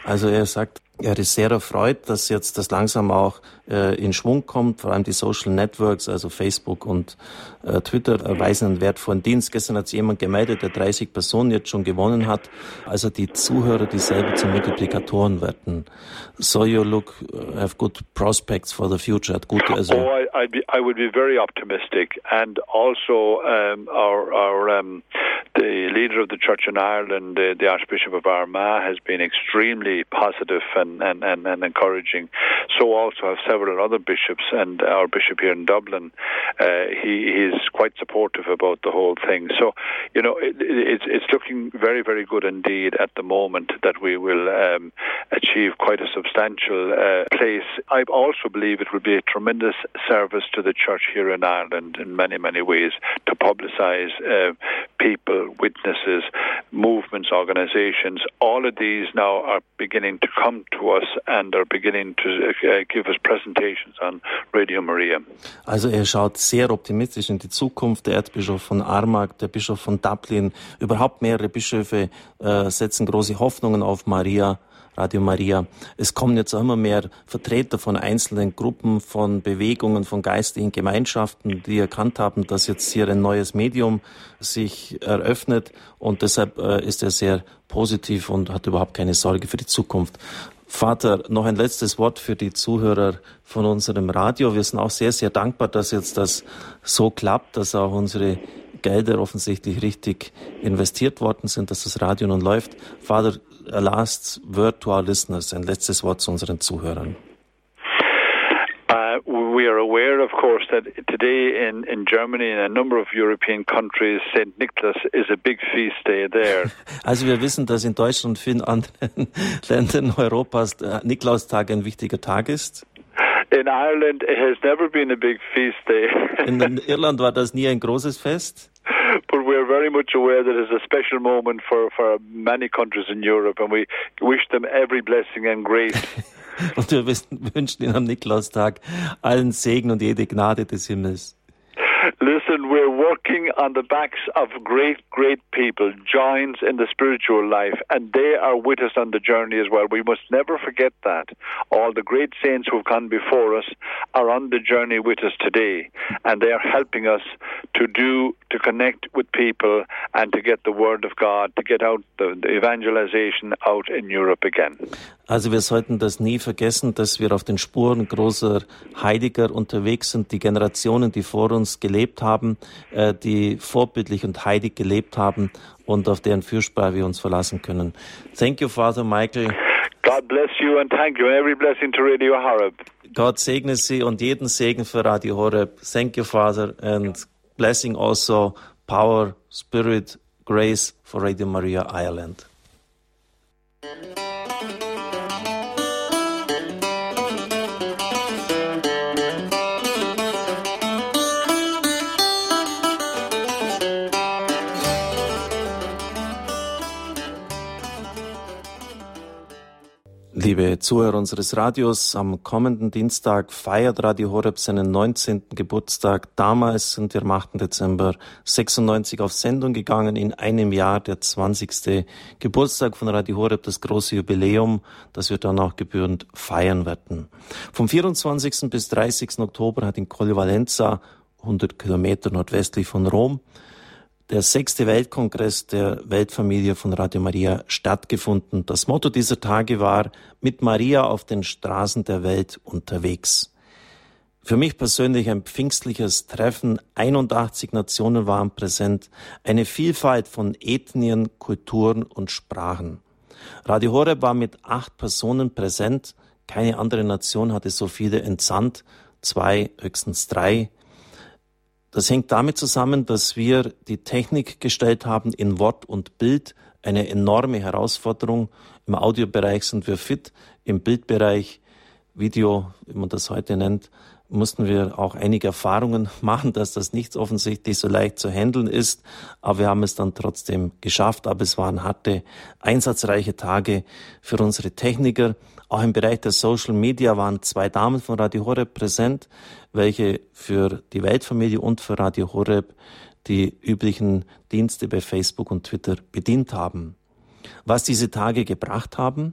Also er sagt, er ist sehr erfreut, dass jetzt das langsam auch äh, in Schwung kommt. Vor allem die Social Networks, also Facebook und äh, Twitter, erweisen einen wertvollen Dienst. Gestern hat sich jemand gemeldet, der 30 Personen jetzt schon gewonnen hat. Also die Zuhörer, die selber zu Multiplikatoren werden. So you look, uh, have good prospects for the future. Hat gute, also oh, I, be, I would be very optimistic. And also um, our, our um, the leader of the Church in Ireland, uh, the Archbishop of Armagh, has been extremely positive and, and, and, and encouraging. So also have several other bishops, and our bishop here in Dublin, uh, he, he is quite supportive about the whole thing. So, you know, it, it's, it's looking very, very good indeed at the moment that we will um, achieve quite a substantial uh, place. I also believe it will be a tremendous service to the church here in Ireland in many, many ways to publicise uh, people, witnesses, movements, organisations. All of these now are beginning to come to us and are beginning to uh, give us presentations on Radio Maria. Also er schaut sehr optimistisch in die Zukunft. Der Erzbischof von Armagh, der Bischof von Dublin, überhaupt mehrere Bischöfe äh, setzen große Hoffnungen auf Maria. Radio Maria. Es kommen jetzt auch immer mehr Vertreter von einzelnen Gruppen, von Bewegungen, von geistigen Gemeinschaften, die erkannt haben, dass jetzt hier ein neues Medium sich eröffnet und deshalb äh, ist er sehr positiv und hat überhaupt keine Sorge für die Zukunft. Vater, noch ein letztes Wort für die Zuhörer von unserem Radio. Wir sind auch sehr, sehr dankbar, dass jetzt das so klappt, dass auch unsere Gelder offensichtlich richtig investiert worden sind, dass das Radio nun läuft. Vater, last word to our listeners, ein letztes Wort zu unseren Zuhörern. Uh, we are aware, of course, that today in, in Germany and a number of European countries, St. Nicholas is a big feast day there. [LAUGHS] Also wir wissen, dass in Deutschland und vielen anderen [LAUGHS] Ländern Europas der Nikolaustag ein wichtiger Tag ist. In Ireland, it has never been a big feast day. [LAUGHS] in Irland war das nie ein großes Fest. But we're very much aware that it's a special moment for, for many countries in Europe, and we wish them every blessing and grace. Und wir wünschen Ihnen am Nikolaustag allen Segen und jede Gnade des Himmels. Listen, we're working on the backs of great, great people, giants in the spiritual life, and they are with us on the journey as well. We must never forget that. All the great saints who've gone before us are on the journey with us today, and they are helping us to do, to connect with people, and to get the word of God, to get out the, the evangelization out in Europe again. Also wir sollten das nie vergessen, dass wir auf den Spuren großer Heiliger unterwegs sind, die Generationen, die vor uns gelebt haben, äh, die vorbildlich und heilig gelebt haben und auf deren Fürsprache wir uns verlassen können. Thank you, Father Michael. God bless you and thank you. Every blessing to Radio Horeb. Gott segne Sie und jeden Segen für Radio Horeb. Thank you, Father, and blessing also, power, spirit, grace for Radio Maria Ireland. Liebe Zuhörer unseres Radios, am kommenden Dienstag feiert Radio Horeb seinen 19. Geburtstag. Damals sind wir am 8. Dezember 96 auf Sendung gegangen, in einem Jahr der 20. Geburtstag von Radio Horeb, das große Jubiläum, das wir dann auch gebührend feiern werden. Vom 24. bis 30. Oktober hat in Colle Valenza, 100 Kilometer nordwestlich von Rom, der sechste Weltkongress der Weltfamilie von Radio Maria stattgefunden. Das Motto dieser Tage war mit Maria auf den Straßen der Welt unterwegs. Für mich persönlich ein pfingstliches Treffen. 81 Nationen waren präsent. Eine Vielfalt von Ethnien, Kulturen und Sprachen. Radio Horeb war mit acht Personen präsent. Keine andere Nation hatte so viele entsandt. Zwei, höchstens drei. Das hängt damit zusammen, dass wir die Technik gestellt haben in Wort und Bild. Eine enorme Herausforderung. Im Audiobereich sind wir fit. Im Bildbereich, Video, wie man das heute nennt, mussten wir auch einige Erfahrungen [LAUGHS] machen, dass das nicht offensichtlich so leicht zu handeln ist. Aber wir haben es dann trotzdem geschafft. Aber es waren harte, einsatzreiche Tage für unsere Techniker. Auch im Bereich der Social Media waren zwei Damen von Radio Horeb präsent, welche für die Weltfamilie und für Radio Horeb die üblichen Dienste bei Facebook und Twitter bedient haben. Was diese Tage gebracht haben?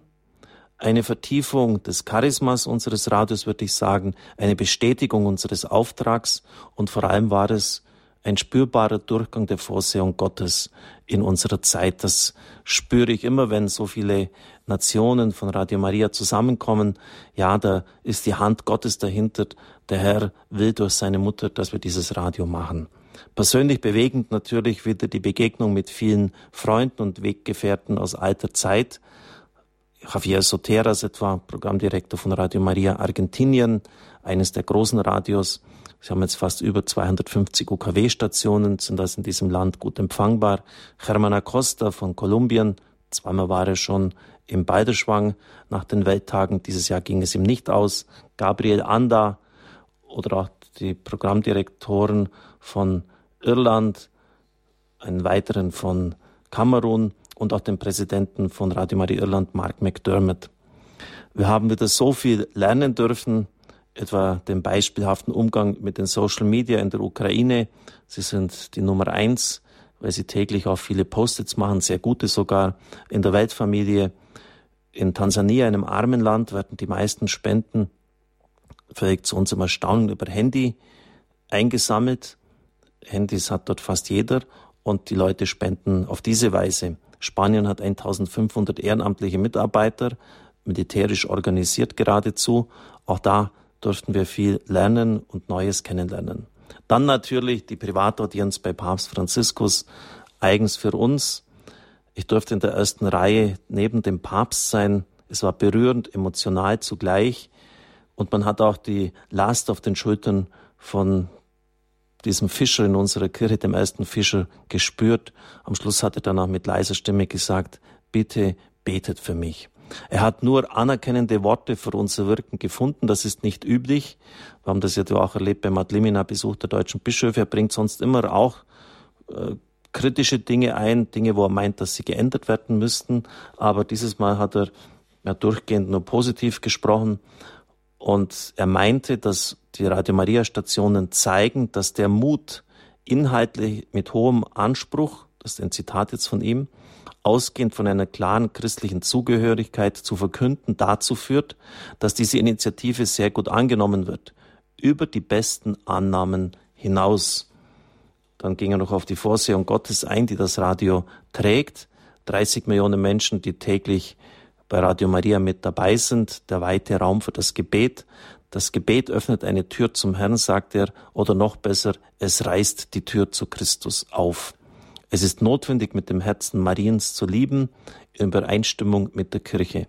Eine Vertiefung des Charismas unseres Radios, würde ich sagen, eine Bestätigung unseres Auftrags und vor allem war es ein spürbarer Durchgang der Vorsehung Gottes in unserer Zeit. Das spüre ich immer, wenn so viele Nationen von Radio Maria zusammenkommen. Ja, da ist die Hand Gottes dahinter. Der Herr will durch seine Mutter, dass wir dieses Radio machen. Persönlich bewegend natürlich wieder die Begegnung mit vielen Freunden und Weggefährten aus alter Zeit. Javier Soteras etwa, Programmdirektor von Radio Maria Argentinien, eines der großen Radios. Sie haben jetzt fast über 250 UKW-Stationen, sind das in diesem Land gut empfangbar. Germán Acosta von Kolumbien, zweimal war er schon im Balderschwang nach den Welttagen. Dieses Jahr ging es ihm nicht aus. Gabriel Anda oder auch die Programmdirektoren von Irland, einen weiteren von Kamerun und auch den Präsidenten von Radio Maria Irland, Mark McDermott. Wir haben wieder so viel lernen dürfen, etwa den beispielhaften Umgang mit den Social Media in der Ukraine. Sie sind die Nummer eins, weil sie täglich auch viele Post-its machen, sehr gute sogar in der Weltfamilie. In Tansania, einem armen Land, werden die meisten Spenden völlig zu unserem Erstaunen über Handy eingesammelt. Handys hat dort fast jeder und die Leute spenden auf diese Weise. Spanien hat 1500 ehrenamtliche Mitarbeiter, militärisch organisiert geradezu. Auch da durften wir viel lernen und Neues kennenlernen. Dann natürlich die Privataudienz bei Papst Franziskus, eigens für uns. Ich durfte in der ersten Reihe neben dem Papst sein. Es war berührend, emotional zugleich. Und man hat auch die Last auf den Schultern von diesem Fischer in unserer Kirche, dem ersten Fischer, gespürt. Am Schluss hat er dann auch mit leiser Stimme gesagt, bitte betet für mich. Er hat nur anerkennende Worte für unser Wirken gefunden. Das ist nicht üblich. Wir haben das ja auch erlebt beim Adlimina-Besuch der deutschen Bischöfe. Er bringt sonst immer auch äh, kritische Dinge ein, Dinge, wo er meint, dass sie geändert werden müssten. Aber dieses Mal hat er ja, durchgehend nur positiv gesprochen. Und er meinte, dass die Radio Maria Stationen zeigen, dass der Mut inhaltlich mit hohem Anspruch, das ist ein Zitat jetzt von ihm, ausgehend von einer klaren christlichen Zugehörigkeit zu verkünden, dazu führt, dass diese Initiative sehr gut angenommen wird, über die besten Annahmen hinaus. Dann ging er noch auf die Vorsehung Gottes ein, die das Radio trägt. 30 Millionen Menschen, die täglich bei Radio Maria mit dabei sind, der weite Raum für das Gebet. Das Gebet öffnet eine Tür zum Herrn, sagt er, oder noch besser, es reißt die Tür zu Christus auf. Es ist notwendig, mit dem Herzen Mariens zu lieben, in Übereinstimmung mit der Kirche.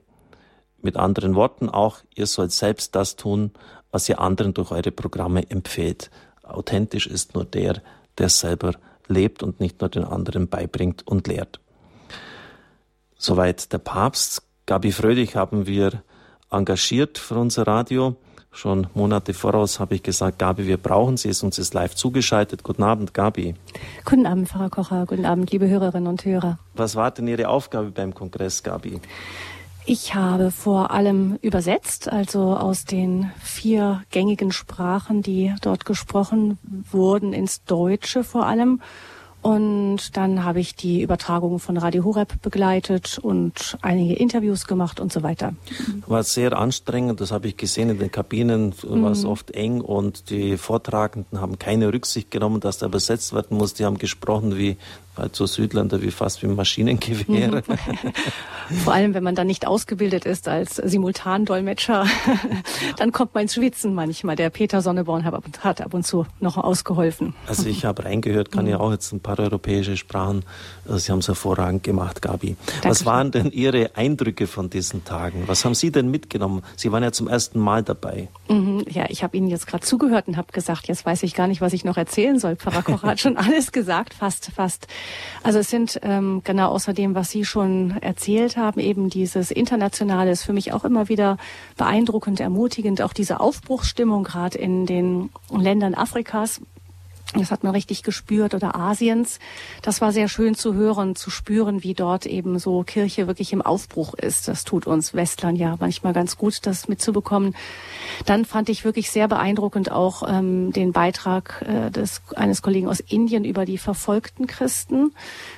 Mit anderen Worten auch, ihr sollt selbst das tun, was ihr anderen durch eure Programme empfehlt. Authentisch ist nur der, der selber lebt und nicht nur den anderen beibringt und lehrt. Soweit der Papst. Gabi Fröhlich haben wir engagiert für unser Radio. Schon Monate voraus habe ich gesagt, Gabi, wir brauchen sie. Ist uns ist live zugeschaltet. Guten Abend, Gabi. Guten Abend, Pfarrer Kocher. Guten Abend, liebe Hörerinnen und Hörer. Was war denn Ihre Aufgabe beim Kongress, Gabi? Ich habe vor allem übersetzt, also aus den vier gängigen Sprachen, die dort gesprochen wurden, ins Deutsche vor allem und dann habe ich die Übertragung von Radio Horeb begleitet und einige Interviews gemacht und so weiter. War sehr anstrengend, das habe ich gesehen in den Kabinen, war es mhm. oft eng und die Vortragenden haben keine Rücksicht genommen, dass da übersetzt werden muss. Die haben gesprochen wie halt so Südländer wie fast wie Maschinengewehre. [LAUGHS] Vor allem, wenn man dann nicht ausgebildet ist als Simultandolmetscher, dann kommt man ins Schwitzen manchmal. Der Peter Sonneborn hat ab und zu noch ausgeholfen. Also ich habe reingehört, kann ja auch jetzt ein paar europäische Sprachen. Also Sie haben es hervorragend gemacht, Gabi. Dankeschön. Was waren denn Ihre Eindrücke von diesen Tagen? Was haben Sie denn mitgenommen? Sie waren ja zum ersten Mal dabei. Mhm, ja, ich habe Ihnen jetzt gerade zugehört und habe gesagt, jetzt weiß ich gar nicht, was ich noch erzählen soll. Pfarrer Koch hat schon [LAUGHS] alles gesagt, fast, fast. Also es sind ähm, genau außerdem, was Sie schon erzählt haben, eben dieses Internationale ist für mich auch immer wieder beeindruckend, ermutigend, auch diese Aufbruchsstimmung gerade in den Ländern Afrikas. Das hat man richtig gespürt oder Asiens. Das war sehr schön zu hören, zu spüren, wie dort eben so Kirche wirklich im Aufbruch ist. Das tut uns Westlern ja manchmal ganz gut, das mitzubekommen. Dann fand ich wirklich sehr beeindruckend auch ähm, den Beitrag äh, des, eines Kollegen aus Indien über die verfolgten Christen.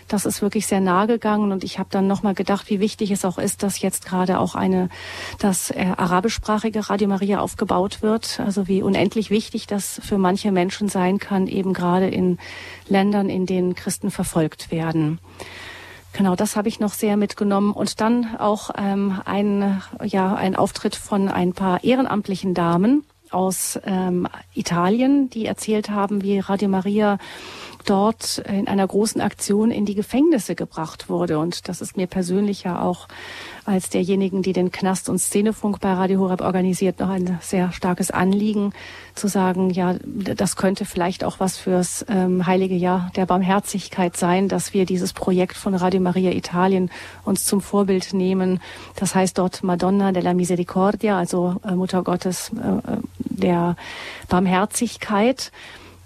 Das ist wirklich sehr nahe gegangen und ich habe dann nochmal gedacht, wie wichtig es auch ist, dass jetzt gerade auch eine, das äh, arabischsprachige Radio Maria aufgebaut wird. Also wie unendlich wichtig das für manche Menschen sein kann, eben gerade in Ländern, in denen Christen verfolgt werden. Genau, das habe ich noch sehr mitgenommen. Und dann auch ähm, ein, ja, ein Auftritt von ein paar ehrenamtlichen Damen aus ähm, Italien, die erzählt haben, wie Radio Maria dort in einer großen Aktion in die Gefängnisse gebracht wurde. Und das ist mir persönlich ja auch als derjenigen, die den Knast und Szenefunk bei Radio Horeb organisiert, noch ein sehr starkes Anliegen zu sagen, ja, das könnte vielleicht auch was fürs ähm, heilige Jahr der Barmherzigkeit sein, dass wir dieses Projekt von Radio Maria Italien uns zum Vorbild nehmen. Das heißt dort Madonna della Misericordia, also äh, Mutter Gottes äh, äh der Barmherzigkeit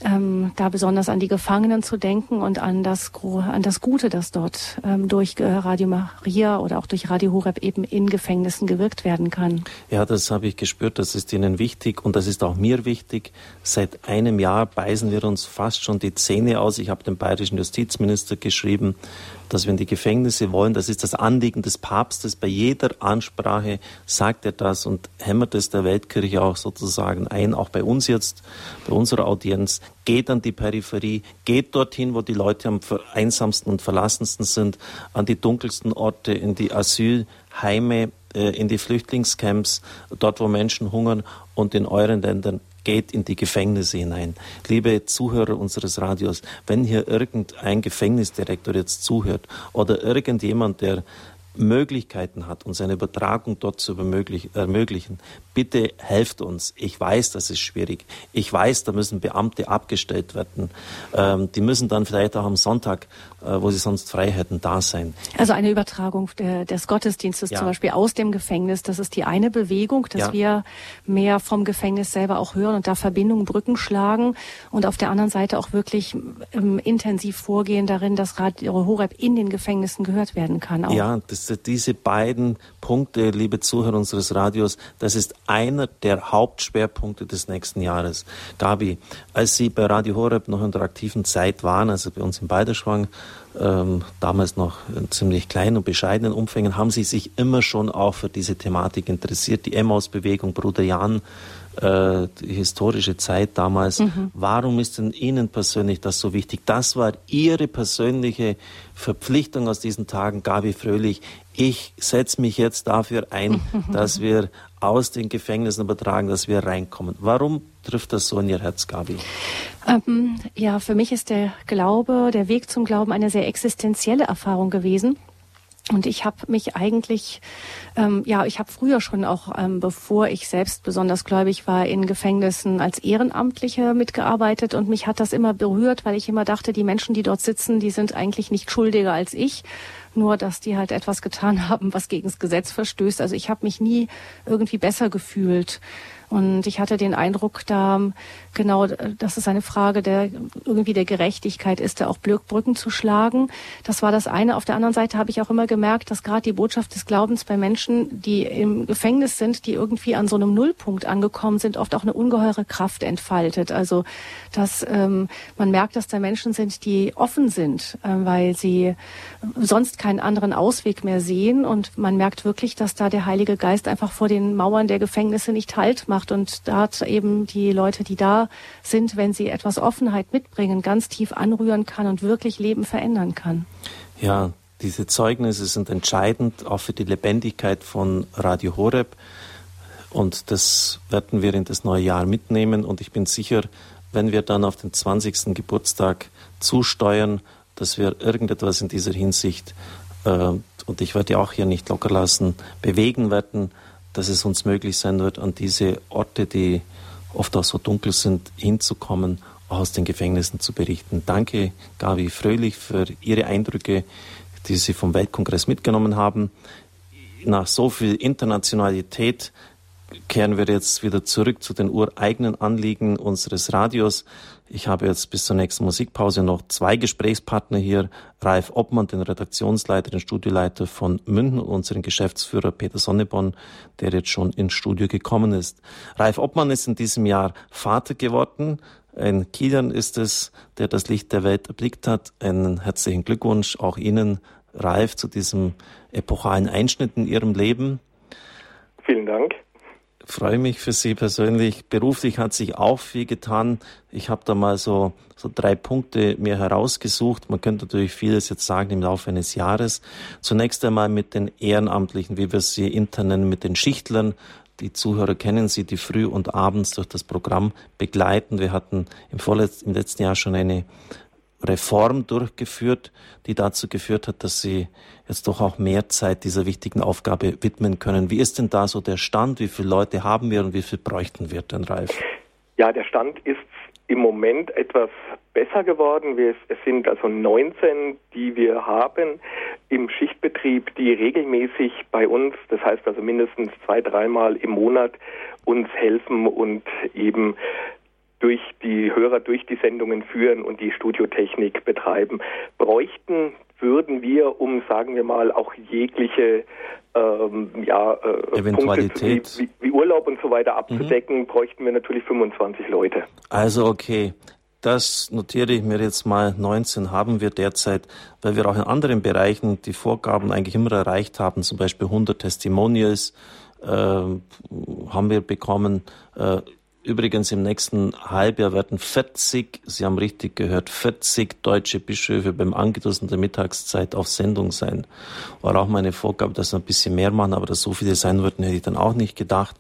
ähm, da besonders an die Gefangenen zu denken und an das, an das Gute, das dort ähm, durch äh, Radio Maria oder auch durch Radio Horeb eben in Gefängnissen gewirkt werden kann. Ja, das habe ich gespürt, das ist Ihnen wichtig und das ist auch mir wichtig. Seit einem Jahr beißen wir uns fast schon die Zähne aus. Ich habe dem bayerischen Justizminister geschrieben, dass wir in die Gefängnisse wollen. Das ist das Anliegen des Papstes. Bei jeder Ansprache sagt er das und hämmert es der Weltkirche auch sozusagen ein, auch bei uns jetzt, bei unserer Audienz. Geht an die Peripherie, geht dorthin, wo die Leute am einsamsten und verlassensten sind, an die dunkelsten Orte, in die Asylheime, äh, in die Flüchtlingscamps, dort, wo Menschen hungern und in euren Ländern geht in die Gefängnisse hinein. Liebe Zuhörer unseres Radios, wenn hier irgendein Gefängnisdirektor jetzt zuhört oder irgendjemand, der Möglichkeiten hat, uns eine Übertragung dort zu ermöglichen, bitte helft uns. Ich weiß, das ist schwierig. Ich weiß, da müssen Beamte abgestellt werden. Ähm, die müssen dann vielleicht auch am Sonntag, äh, wo sie sonst frei hätten, da sein. Also eine Übertragung der, des Gottesdienstes ja. zum Beispiel aus dem Gefängnis, das ist die eine Bewegung, dass ja. wir mehr vom Gefängnis selber auch hören und da Verbindungen, Brücken schlagen und auf der anderen Seite auch wirklich ähm, intensiv vorgehen darin, dass Radio Horeb in den Gefängnissen gehört werden kann. Auch. Ja, das, diese beiden Punkte, liebe Zuhörer unseres Radios, das ist einer der Hauptschwerpunkte des nächsten Jahres. Gabi, als Sie bei Radio Horeb noch in der aktiven Zeit waren, also bei uns in Balderschwang, ähm, damals noch in ziemlich kleinen und bescheidenen Umfängen, haben Sie sich immer schon auch für diese Thematik interessiert. Die Emmaus-Bewegung, Bruder Jan, äh, die historische Zeit damals. Mhm. Warum ist denn Ihnen persönlich das so wichtig? Das war Ihre persönliche Verpflichtung aus diesen Tagen, Gabi Fröhlich. Ich setze mich jetzt dafür ein, [LAUGHS] dass wir aus den Gefängnissen übertragen, dass wir reinkommen. Warum trifft das so in Ihr Herz, Gabi? Ähm, ja, für mich ist der Glaube, der Weg zum Glauben eine sehr existenzielle Erfahrung gewesen. Und ich habe mich eigentlich, ähm, ja, ich habe früher schon auch, ähm, bevor ich selbst besonders gläubig war, in Gefängnissen als Ehrenamtliche mitgearbeitet und mich hat das immer berührt, weil ich immer dachte, die Menschen, die dort sitzen, die sind eigentlich nicht schuldiger als ich, nur dass die halt etwas getan [LAUGHS] haben, was gegen das Gesetz verstößt. Also ich habe mich nie irgendwie besser gefühlt. Und ich hatte den Eindruck, da genau, dass es eine Frage der irgendwie der Gerechtigkeit ist, da auch Brücken zu schlagen. Das war das eine. Auf der anderen Seite habe ich auch immer gemerkt, dass gerade die Botschaft des Glaubens bei Menschen, die im Gefängnis sind, die irgendwie an so einem Nullpunkt angekommen sind, oft auch eine ungeheure Kraft entfaltet. Also dass ähm, man merkt, dass da Menschen sind, die offen sind, äh, weil sie sonst keinen anderen Ausweg mehr sehen. Und man merkt wirklich, dass da der Heilige Geist einfach vor den Mauern der Gefängnisse nicht Halt macht und da hat eben die Leute, die da sind, wenn sie etwas Offenheit mitbringen, ganz tief anrühren kann und wirklich Leben verändern kann. Ja, diese Zeugnisse sind entscheidend auch für die Lebendigkeit von Radio Horeb. Und das werden wir in das neue Jahr mitnehmen. Und ich bin sicher, wenn wir dann auf den 20. Geburtstag zusteuern, dass wir irgendetwas in dieser Hinsicht, äh, und ich werde ja auch hier nicht locker lassen, bewegen werden, dass es uns möglich sein wird, an diese Orte, die oft auch so dunkel sind, hinzukommen, auch aus den Gefängnissen zu berichten. Danke, Gavi Fröhlich, für Ihre Eindrücke, die Sie vom Weltkongress mitgenommen haben. Nach so viel Internationalität kehren wir jetzt wieder zurück zu den ureigenen Anliegen unseres Radios. Ich habe jetzt bis zur nächsten Musikpause noch zwei Gesprächspartner hier. Ralf Obmann, den Redaktionsleiter, den Studioleiter von München und unseren Geschäftsführer Peter Sonneborn, der jetzt schon ins Studio gekommen ist. Ralf Obmann ist in diesem Jahr Vater geworden. Ein Kilian ist es, der das Licht der Welt erblickt hat. Einen herzlichen Glückwunsch auch Ihnen, Ralf, zu diesem epochalen Einschnitt in Ihrem Leben. Vielen Dank freue mich für Sie persönlich. Beruflich hat sich auch viel getan. Ich habe da mal so, so drei Punkte mir herausgesucht. Man könnte natürlich vieles jetzt sagen im Laufe eines Jahres. Zunächst einmal mit den Ehrenamtlichen, wie wir sie intern nennen, mit den Schichtlern. Die Zuhörer kennen sie, die früh und abends durch das Programm begleiten. Wir hatten im, vorletzten, im letzten Jahr schon eine Reform durchgeführt, die dazu geführt hat, dass sie jetzt doch auch mehr Zeit dieser wichtigen Aufgabe widmen können. Wie ist denn da so der Stand? Wie viele Leute haben wir und wie viel bräuchten wir denn, Ralf? Ja, der Stand ist im Moment etwas besser geworden. Es sind also 19, die wir haben im Schichtbetrieb, die regelmäßig bei uns, das heißt also mindestens zwei, dreimal im Monat uns helfen und eben durch die Hörer durch die Sendungen führen und die Studiotechnik betreiben. Bräuchten würden wir, um sagen wir mal auch jegliche ähm, ja, äh, Eventualität. Punkte wie, wie, Urlaub und so weiter mhm. abzudecken, mhm. bräuchten wir natürlich 25 Leute. Also okay. Das notiere ich mir jetzt mal. 19 haben wir derzeit, weil wir auch in anderen Bereichen die Vorgaben eigentlich immer erreicht haben. Zum Beispiel 100 Testimonials äh, haben wir bekommen. Äh, Übrigens im nächsten Halbjahr werden 40, Sie haben richtig gehört, 40 deutsche Bischöfe beim Angedosen der Mittagszeit auf Sendung sein. War auch meine Vorgabe, dass wir ein bisschen mehr machen, aber dass so viele sein würden, hätte ich dann auch nicht gedacht.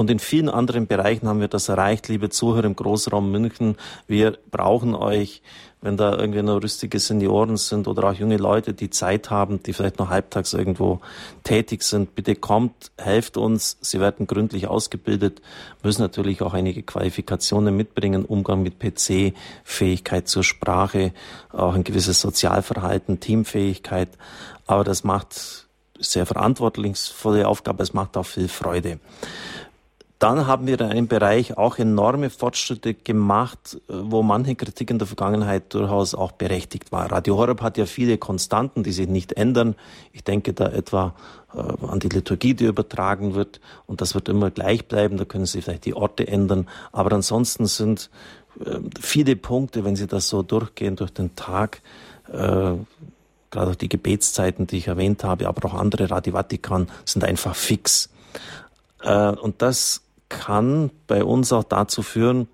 Und in vielen anderen Bereichen haben wir das erreicht, liebe Zuhörer im Großraum München. Wir brauchen euch wenn da irgendwie noch rüstige Senioren sind oder auch junge Leute, die Zeit haben, die vielleicht noch halbtags irgendwo tätig sind, bitte kommt, helft uns. Sie werden gründlich ausgebildet, müssen natürlich auch einige Qualifikationen mitbringen, Umgang mit PC, Fähigkeit zur Sprache, auch ein gewisses Sozialverhalten, Teamfähigkeit. Aber das macht sehr verantwortungsvolle Aufgabe, es macht auch viel Freude. Dann haben wir in einem Bereich auch enorme Fortschritte gemacht, äh, wo manche Kritik in der Vergangenheit durchaus auch berechtigt war. Radio Horeb hat ja viele Konstanten, die sich nicht ändern. Ich denke da etwa äh, an die Liturgie, die übertragen wird. Und das wird immer gleich bleiben. Da können Sie vielleicht die Orte ändern. Aber ansonsten sind äh, viele Punkte, wenn Sie das so durchgehen durch den Tag, äh, gerade auch die Gebetszeiten, die ich erwähnt habe, aber auch andere Radio Vatikan, sind einfach fix. Äh, und das kann bei uns auch dazu führen,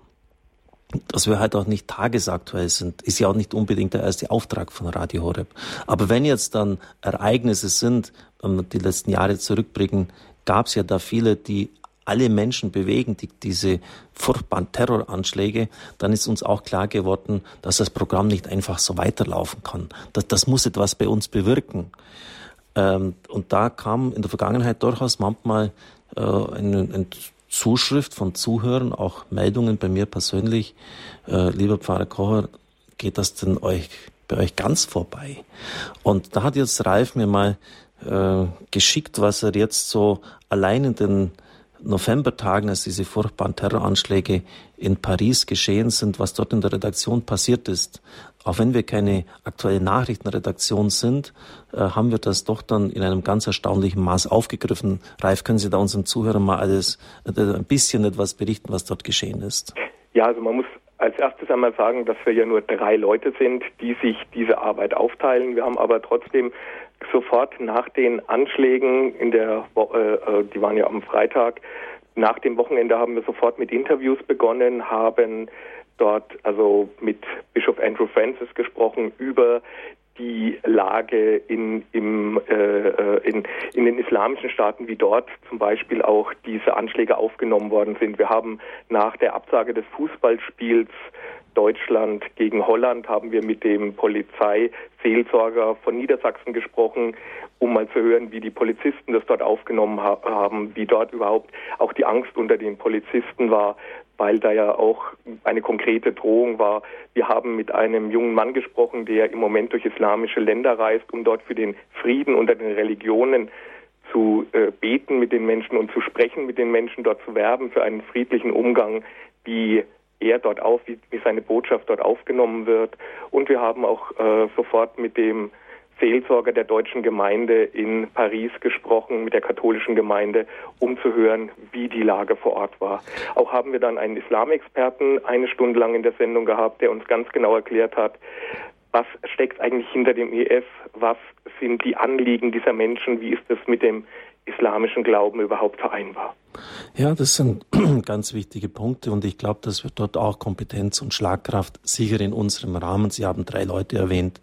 dass wir halt auch nicht tagesaktuell sind, ist ja auch nicht unbedingt der erste Auftrag von Radio Horeb. Aber wenn jetzt dann Ereignisse sind, wenn wir die letzten Jahre zurückbringen, gab es ja da viele, die alle Menschen bewegen, die, diese furchtbaren Terroranschläge, dann ist uns auch klar geworden, dass das Programm nicht einfach so weiterlaufen kann. Das, das muss etwas bei uns bewirken. Ähm, und da kam in der Vergangenheit durchaus manchmal äh, eine, eine Zuschrift von Zuhörern, auch Meldungen bei mir persönlich, äh, lieber Pfarrer Kocher, geht das denn euch bei euch ganz vorbei? Und da hat jetzt Ralf mir mal äh, geschickt, was er jetzt so allein in den Novembertagen, als diese furchtbaren Terroranschläge in Paris geschehen sind, was dort in der Redaktion passiert ist. Auch wenn wir keine aktuelle Nachrichtenredaktion sind, äh, haben wir das doch dann in einem ganz erstaunlichen Maß aufgegriffen. Ralf, können Sie da unseren Zuhörern mal alles äh, ein bisschen etwas berichten, was dort geschehen ist? Ja, also man muss als erstes einmal sagen, dass wir ja nur drei Leute sind, die sich diese Arbeit aufteilen. Wir haben aber trotzdem sofort nach den Anschlägen in der, äh, die waren ja am Freitag, nach dem Wochenende haben wir sofort mit Interviews begonnen, haben dort also mit Bischof Andrew Francis gesprochen über die Lage in, im, äh, äh, in, in den islamischen Staaten, wie dort zum Beispiel auch diese Anschläge aufgenommen worden sind. Wir haben nach der Absage des Fußballspiels Deutschland gegen Holland haben wir mit dem Polizeiseelsorger von Niedersachsen gesprochen, um mal zu hören, wie die Polizisten das dort aufgenommen ha haben, wie dort überhaupt auch die Angst unter den Polizisten war, weil da ja auch eine konkrete Drohung war. Wir haben mit einem jungen Mann gesprochen, der im Moment durch islamische Länder reist, um dort für den Frieden unter den Religionen zu äh, beten mit den Menschen und zu sprechen mit den Menschen, dort zu werben für einen friedlichen Umgang, wie er dort auf, wie, wie seine Botschaft dort aufgenommen wird. Und wir haben auch äh, sofort mit dem Seelsorger der deutschen Gemeinde in Paris gesprochen, mit der katholischen Gemeinde, um zu hören, wie die Lage vor Ort war. Auch haben wir dann einen Islamexperten eine Stunde lang in der Sendung gehabt, der uns ganz genau erklärt hat, was steckt eigentlich hinter dem IS, was sind die Anliegen dieser Menschen, wie ist es mit dem islamischen Glauben überhaupt vereinbar. Ja, das sind [CLEARS THROAT] ganz wichtige Punkte und ich glaube, dass wir dort auch Kompetenz und Schlagkraft sicher in unserem Rahmen, Sie haben drei Leute erwähnt,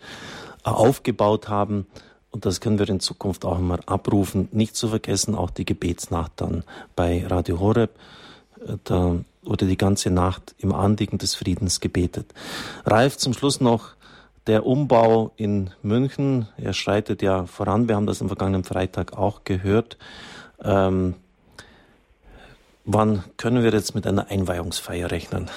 aufgebaut haben. Und das können wir in Zukunft auch immer abrufen. Nicht zu vergessen auch die Gebetsnacht dann bei Radio Horeb. Da wurde die ganze Nacht im Anliegen des Friedens gebetet. Ralf, zum Schluss noch der Umbau in München. Er schreitet ja voran. Wir haben das am vergangenen Freitag auch gehört. Ähm, wann können wir jetzt mit einer Einweihungsfeier rechnen?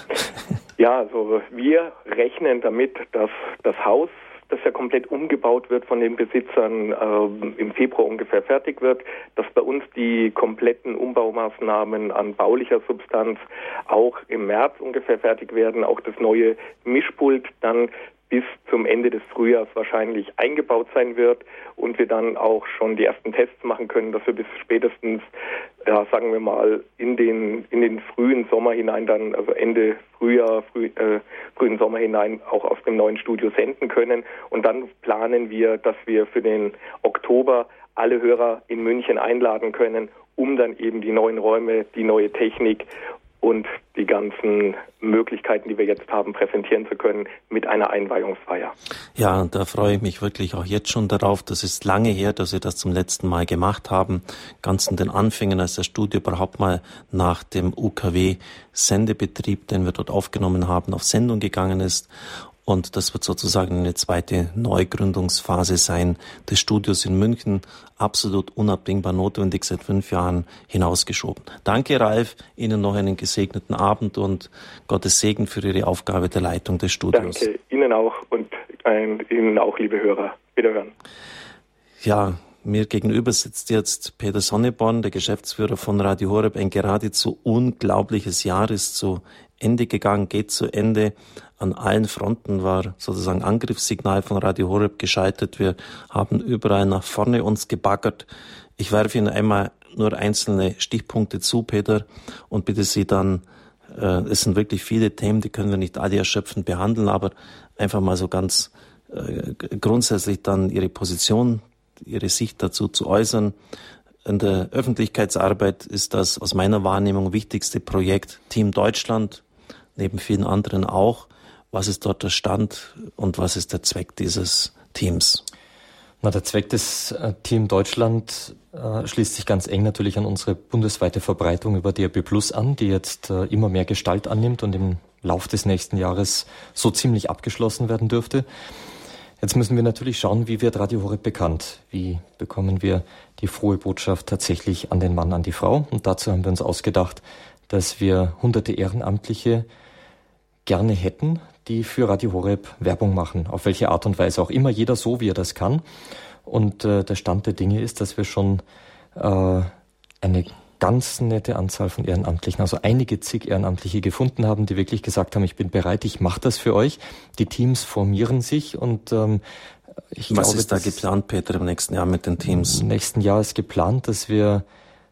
Ja, also wir rechnen damit, dass das Haus das ja komplett umgebaut wird von den Besitzern, äh, im Februar ungefähr fertig wird, dass bei uns die kompletten Umbaumaßnahmen an baulicher Substanz auch im März ungefähr fertig werden, auch das neue Mischpult dann bis zum Ende des Frühjahrs wahrscheinlich eingebaut sein wird und wir dann auch schon die ersten Tests machen können, dass wir bis spätestens, ja, sagen wir mal, in den, in den frühen Sommer hinein dann, also Ende Frühjahr, früh, äh, frühen Sommer hinein auch aus dem neuen Studio senden können. Und dann planen wir, dass wir für den Oktober alle Hörer in München einladen können, um dann eben die neuen Räume, die neue Technik und die ganzen Möglichkeiten, die wir jetzt haben, präsentieren zu können mit einer Einweihungsfeier. Ja, da freue ich mich wirklich auch jetzt schon darauf. Das ist lange her, dass wir das zum letzten Mal gemacht haben. Ganz in den Anfängen, als das Studio überhaupt mal nach dem UKW-Sendebetrieb, den wir dort aufgenommen haben, auf Sendung gegangen ist. Und das wird sozusagen eine zweite Neugründungsphase sein des Studios in München. Absolut unabdingbar notwendig, seit fünf Jahren hinausgeschoben. Danke, Ralf. Ihnen noch einen gesegneten Abend und Gottes Segen für Ihre Aufgabe der Leitung des Studios. Danke Ihnen auch und äh, Ihnen auch, liebe Hörer. Wiederhören. Ja, mir gegenüber sitzt jetzt Peter Sonneborn, der Geschäftsführer von Radio Horeb. Ein geradezu unglaubliches Jahr ist zu Ende gegangen, geht zu Ende. An allen Fronten war sozusagen Angriffssignal von Radio Horeb gescheitert. Wir haben überall nach vorne uns gebaggert. Ich werfe Ihnen einmal nur einzelne Stichpunkte zu, Peter, und bitte Sie dann, äh, es sind wirklich viele Themen, die können wir nicht alle erschöpfend behandeln, aber einfach mal so ganz äh, grundsätzlich dann Ihre Position, Ihre Sicht dazu zu äußern. In der Öffentlichkeitsarbeit ist das aus meiner Wahrnehmung wichtigste Projekt Team Deutschland, neben vielen anderen auch. Was ist dort der Stand und was ist der Zweck dieses Teams? Na, der Zweck des äh, Team Deutschland äh, schließt sich ganz eng natürlich an unsere bundesweite Verbreitung über DRB Plus an, die jetzt äh, immer mehr Gestalt annimmt und im Lauf des nächsten Jahres so ziemlich abgeschlossen werden dürfte. Jetzt müssen wir natürlich schauen, wie wird Radio Horeb bekannt? Wie bekommen wir die frohe Botschaft tatsächlich an den Mann, an die Frau? Und dazu haben wir uns ausgedacht, dass wir hunderte Ehrenamtliche gerne hätten, die für Radio Horeb Werbung machen, auf welche Art und Weise auch immer, jeder so, wie er das kann. Und äh, der Stand der Dinge ist, dass wir schon äh, eine ganz nette Anzahl von Ehrenamtlichen, also einige zig Ehrenamtliche gefunden haben, die wirklich gesagt haben, ich bin bereit, ich mache das für euch. Die Teams formieren sich und ähm, ich Was glaube, ist da geplant, Peter, im nächsten Jahr mit den Teams? Im nächsten Jahr ist geplant, dass wir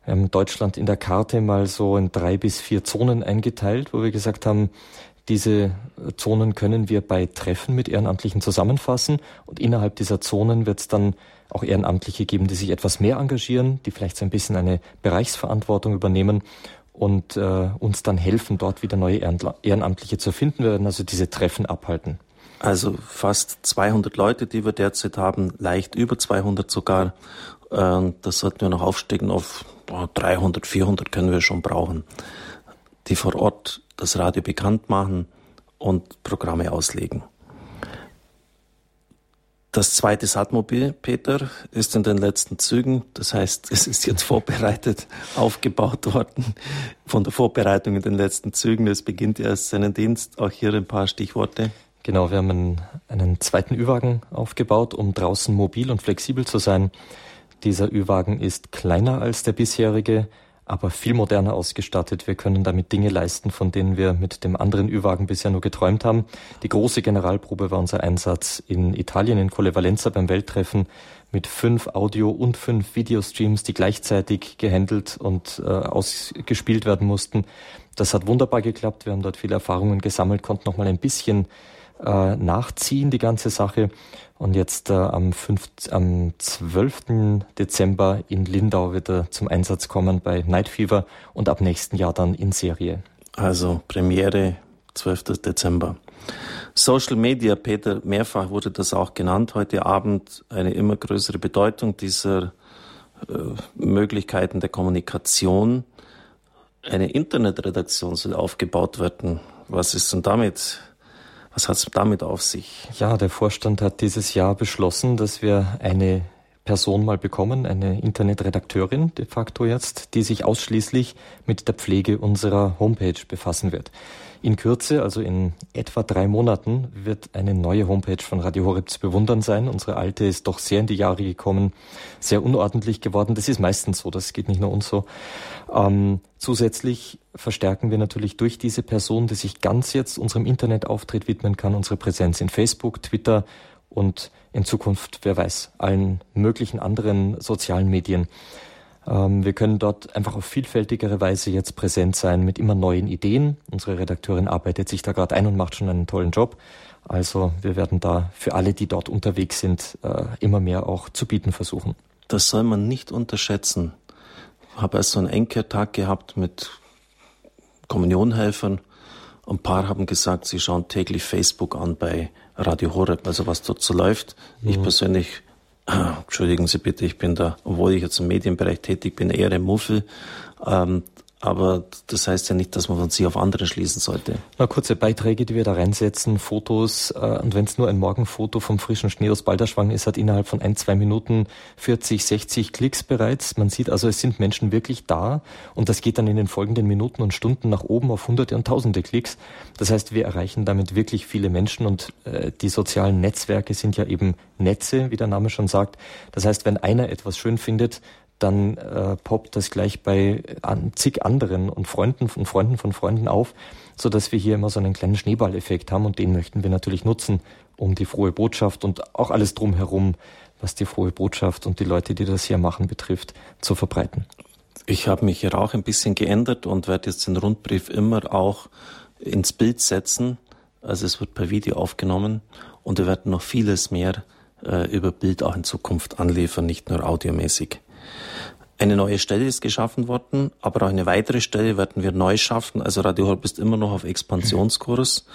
ähm, Deutschland in der Karte mal so in drei bis vier Zonen eingeteilt, wo wir gesagt haben, diese Zonen können wir bei Treffen mit Ehrenamtlichen zusammenfassen und innerhalb dieser Zonen wird es dann auch Ehrenamtliche geben, die sich etwas mehr engagieren, die vielleicht so ein bisschen eine Bereichsverantwortung übernehmen und äh, uns dann helfen, dort wieder neue Ehrenamtliche zu finden. Wir werden also diese Treffen abhalten. Also fast 200 Leute, die wir derzeit haben, leicht über 200 sogar. Das sollten wir noch aufsteigen auf 300, 400 können wir schon brauchen, die vor Ort das Radio bekannt machen und Programme auslegen. Das zweite Satmobil, Peter, ist in den letzten Zügen. Das heißt, [LAUGHS] es ist jetzt vorbereitet, [LAUGHS] aufgebaut worden. Von der Vorbereitung in den letzten Zügen. Es beginnt erst seinen Dienst. Auch hier ein paar Stichworte. Genau, wir haben einen, einen zweiten Ü-Wagen aufgebaut, um draußen mobil und flexibel zu sein. Dieser Ü-Wagen ist kleiner als der bisherige, aber viel moderner ausgestattet. Wir können damit Dinge leisten, von denen wir mit dem anderen Ü-Wagen bisher nur geträumt haben. Die große Generalprobe war unser Einsatz in Italien, in Colle Valenza beim Welttreffen mit fünf Audio- und fünf Videostreams, die gleichzeitig gehandelt und äh, ausgespielt werden mussten. Das hat wunderbar geklappt. Wir haben dort viele Erfahrungen gesammelt, konnten noch mal ein bisschen äh, nachziehen, die ganze Sache. Und jetzt äh, am, 5, am 12. Dezember in Lindau wird er zum Einsatz kommen bei Night Fever und ab nächsten Jahr dann in Serie. Also Premiere 12. Dezember. Social Media, Peter, mehrfach wurde das auch genannt heute Abend, eine immer größere Bedeutung dieser äh, Möglichkeiten der Kommunikation. Eine Internetredaktion soll aufgebaut werden. Was ist denn damit was hat es damit auf sich? Ja, der Vorstand hat dieses Jahr beschlossen, dass wir eine Person mal bekommen, eine Internetredakteurin de facto jetzt, die sich ausschließlich mit der Pflege unserer Homepage befassen wird. In Kürze, also in etwa drei Monaten, wird eine neue Homepage von Radio Horeb zu bewundern sein. Unsere alte ist doch sehr in die Jahre gekommen, sehr unordentlich geworden. Das ist meistens so, das geht nicht nur uns so. Ähm, zusätzlich verstärken wir natürlich durch diese Person, die sich ganz jetzt unserem Internetauftritt widmen kann, unsere Präsenz in Facebook, Twitter und in Zukunft, wer weiß, allen möglichen anderen sozialen Medien. Ähm, wir können dort einfach auf vielfältigere Weise jetzt präsent sein mit immer neuen Ideen. Unsere Redakteurin arbeitet sich da gerade ein und macht schon einen tollen Job. Also wir werden da für alle, die dort unterwegs sind, äh, immer mehr auch zu bieten versuchen. Das soll man nicht unterschätzen. Ich habe erst so einen Enkertag gehabt mit Kommunionhelfern. Ein paar haben gesagt, sie schauen täglich Facebook an bei Radio Horeb, also was dort so läuft. Mhm. Ich persönlich, entschuldigen Sie bitte, ich bin da, obwohl ich jetzt im Medienbereich tätig bin, eher ein Muffel. Ähm, aber das heißt ja nicht, dass man von sich auf andere schließen sollte. Na, kurze Beiträge, die wir da reinsetzen, Fotos, äh, und wenn es nur ein Morgenfoto vom frischen Schnee aus Balderschwang ist, hat innerhalb von ein, zwei Minuten 40, 60 Klicks bereits. Man sieht also, es sind Menschen wirklich da und das geht dann in den folgenden Minuten und Stunden nach oben auf hunderte und tausende Klicks. Das heißt, wir erreichen damit wirklich viele Menschen und äh, die sozialen Netzwerke sind ja eben Netze, wie der Name schon sagt. Das heißt, wenn einer etwas schön findet, dann äh, poppt das gleich bei an, zig anderen und Freunden von Freunden von Freunden auf, so dass wir hier immer so einen kleinen Schneeballeffekt haben und den möchten wir natürlich nutzen, um die frohe Botschaft und auch alles drumherum, was die frohe Botschaft und die Leute, die das hier machen, betrifft, zu verbreiten. Ich habe mich hier auch ein bisschen geändert und werde jetzt den Rundbrief immer auch ins Bild setzen. Also es wird per Video aufgenommen und wir werden noch vieles mehr äh, über Bild auch in Zukunft anliefern, nicht nur audiomäßig. Eine neue Stelle ist geschaffen worden, aber auch eine weitere Stelle werden wir neu schaffen. Also Radio Horb ist immer noch auf Expansionskurs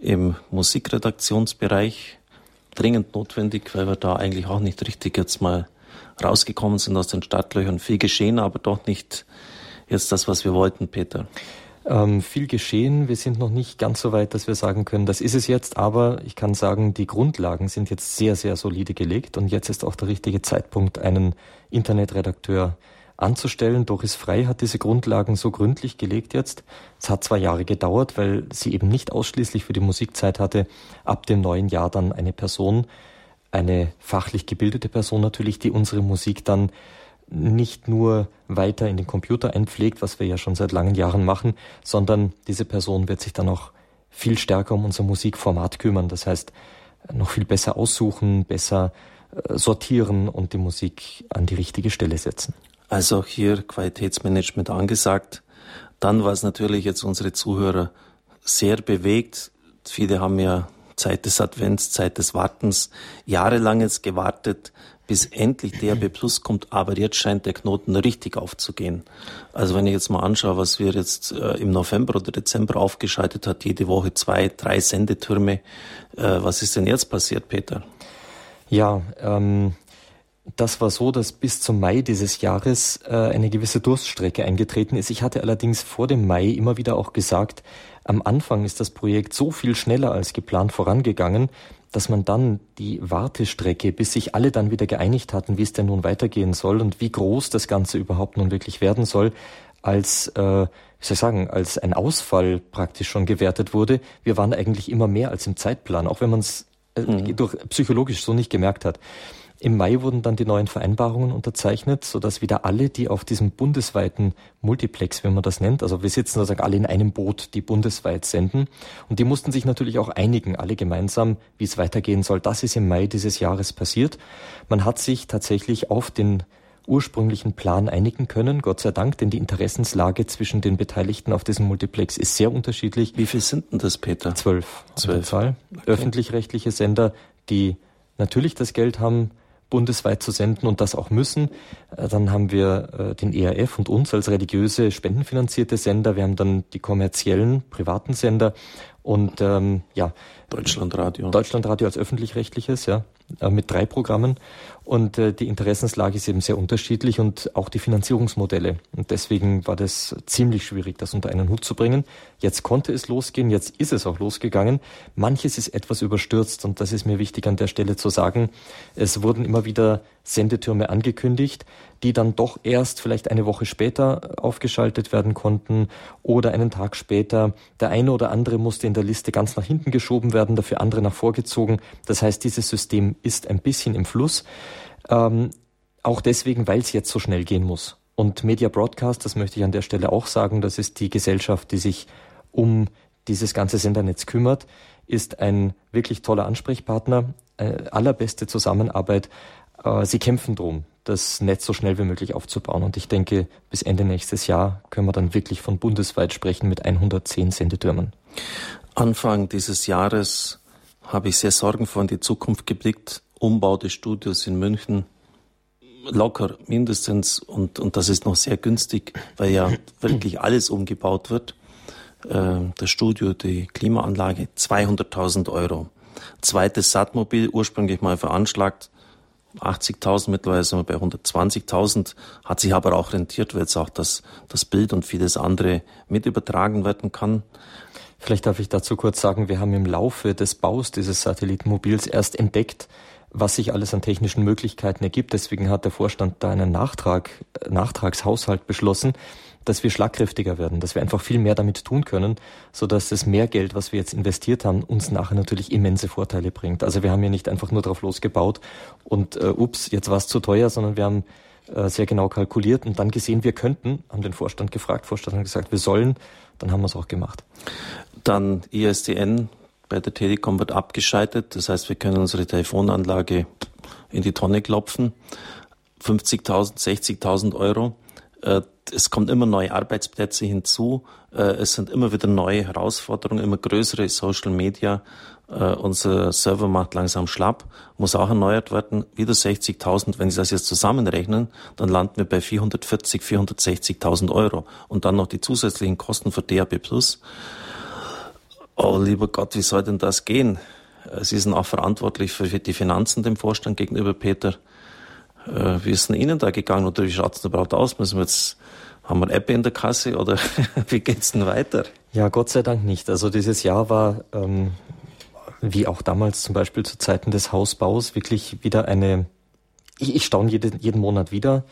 im Musikredaktionsbereich. Dringend notwendig, weil wir da eigentlich auch nicht richtig jetzt mal rausgekommen sind aus den Startlöchern. Viel geschehen, aber doch nicht jetzt das, was wir wollten, Peter. Ähm, viel geschehen. Wir sind noch nicht ganz so weit, dass wir sagen können, das ist es jetzt. Aber ich kann sagen, die Grundlagen sind jetzt sehr, sehr solide gelegt. Und jetzt ist auch der richtige Zeitpunkt, einen Internetredakteur anzustellen. Doris Frei hat diese Grundlagen so gründlich gelegt jetzt. Es hat zwei Jahre gedauert, weil sie eben nicht ausschließlich für die Musikzeit hatte. Ab dem neuen Jahr dann eine Person, eine fachlich gebildete Person natürlich, die unsere Musik dann nicht nur weiter in den Computer einpflegt, was wir ja schon seit langen Jahren machen, sondern diese Person wird sich dann auch viel stärker um unser Musikformat kümmern. Das heißt, noch viel besser aussuchen, besser äh, sortieren und die Musik an die richtige Stelle setzen. Also auch hier Qualitätsmanagement angesagt. Dann war es natürlich jetzt unsere Zuhörer sehr bewegt. Viele haben ja Zeit des Advents, Zeit des Wartens, jahrelang jetzt gewartet, bis endlich DRB Plus kommt, aber jetzt scheint der Knoten richtig aufzugehen. Also wenn ich jetzt mal anschaue, was wir jetzt äh, im November oder Dezember aufgeschaltet hat, jede Woche zwei, drei Sendetürme, äh, was ist denn jetzt passiert, Peter? Ja, ähm, das war so, dass bis zum Mai dieses Jahres äh, eine gewisse Durststrecke eingetreten ist. Ich hatte allerdings vor dem Mai immer wieder auch gesagt, am Anfang ist das Projekt so viel schneller als geplant vorangegangen, dass man dann die Wartestrecke, bis sich alle dann wieder geeinigt hatten, wie es denn nun weitergehen soll und wie groß das Ganze überhaupt nun wirklich werden soll, als, äh, wie soll ich sagen, als ein Ausfall praktisch schon gewertet wurde. Wir waren eigentlich immer mehr als im Zeitplan, auch wenn man es äh, mhm. durch psychologisch so nicht gemerkt hat. Im Mai wurden dann die neuen Vereinbarungen unterzeichnet, sodass wieder alle, die auf diesem bundesweiten Multiplex, wenn man das nennt, also wir sitzen sozusagen alle in einem Boot, die bundesweit senden. Und die mussten sich natürlich auch einigen, alle gemeinsam, wie es weitergehen soll. Das ist im Mai dieses Jahres passiert. Man hat sich tatsächlich auf den ursprünglichen Plan einigen können, Gott sei Dank, denn die Interessenslage zwischen den Beteiligten auf diesem Multiplex ist sehr unterschiedlich. Wie viel sind denn das, Peter? Zwölf. Zwölf. Okay. Öffentlich-rechtliche Sender, die natürlich das Geld haben, bundesweit zu senden und das auch müssen. Äh, dann haben wir äh, den ERF und uns als religiöse spendenfinanzierte Sender. Wir haben dann die kommerziellen privaten Sender und ähm, ja Deutschlandradio. Deutschlandradio als öffentlich-rechtliches, ja, äh, mit drei Programmen. Und äh, die Interessenslage ist eben sehr unterschiedlich und auch die Finanzierungsmodelle. Und deswegen war das ziemlich schwierig, das unter einen Hut zu bringen. Jetzt konnte es losgehen, jetzt ist es auch losgegangen. Manches ist etwas überstürzt und das ist mir wichtig an der Stelle zu sagen. Es wurden immer wieder Sendetürme angekündigt, die dann doch erst vielleicht eine Woche später aufgeschaltet werden konnten oder einen Tag später. Der eine oder andere musste in der Liste ganz nach hinten geschoben werden, dafür andere nach vorgezogen. Das heißt, dieses System ist ein bisschen im Fluss. Ähm, auch deswegen, weil es jetzt so schnell gehen muss. Und Media Broadcast, das möchte ich an der Stelle auch sagen, das ist die Gesellschaft, die sich um dieses ganze Sendernetz kümmert, ist ein wirklich toller Ansprechpartner, äh, allerbeste Zusammenarbeit. Äh, sie kämpfen drum, das Netz so schnell wie möglich aufzubauen. Und ich denke, bis Ende nächstes Jahr können wir dann wirklich von bundesweit sprechen mit 110 Sendetürmen. Anfang dieses Jahres habe ich sehr sorgenvoll in die Zukunft geblickt. Umbau des Studios in München, locker mindestens, und, und das ist noch sehr günstig, weil ja [CLEARS THROAT] wirklich alles umgebaut wird. äh, das Studio, die Klimaanlage 200.000 Euro. Zweites Satmobil, ursprünglich mal veranschlagt, 80.000, mittlerweile sind wir bei 120.000, hat sich aber auch rentiert, weil jetzt auch das, das Bild und vieles andere mit übertragen werden kann. Vielleicht darf ich dazu kurz sagen, wir haben im Laufe des Baus dieses Satellitenmobils erst entdeckt, was sich alles an technischen Möglichkeiten ergibt. Deswegen hat der Vorstand da einen Nachtrag, Nachtragshaushalt beschlossen, dass wir schlagkräftiger werden, dass wir einfach viel mehr damit tun können, so dass das mehr Geld, was wir jetzt investiert haben, uns nachher natürlich immense Vorteile bringt. Also wir haben ja nicht einfach nur drauf losgebaut und äh, ups, jetzt war es zu teuer, sondern wir haben äh, sehr genau kalkuliert und dann gesehen, wir könnten, haben den Vorstand gefragt, Vorstand hat gesagt, wir sollen, dann haben wir es auch gemacht. Dann ISDN bei der Telekom wird abgeschaltet, das heißt, wir können unsere Telefonanlage in die Tonne klopfen. 50.000, 60.000 Euro. Äh, es kommt immer neue Arbeitsplätze hinzu. Äh, es sind immer wieder neue Herausforderungen, immer größere Social Media. Äh, unser Server macht langsam schlapp, muss auch erneuert werden. Wieder 60.000. Wenn Sie das jetzt zusammenrechnen, dann landen wir bei 440, 460.000 Euro. Und dann noch die zusätzlichen Kosten für DAB+. Oh, lieber Gott, wie soll denn das gehen? Sie sind auch verantwortlich für die Finanzen dem Vorstand gegenüber, Peter. Äh, wie ist denn Ihnen da gegangen oder wie schaut es überhaupt aus? Müssen wir jetzt, haben wir App in der Kasse oder [LAUGHS] wie geht's denn weiter? Ja, Gott sei Dank nicht. Also dieses Jahr war, ähm, wie auch damals zum Beispiel zu Zeiten des Hausbaus, wirklich wieder eine, ich, ich staune jede, jeden Monat wieder,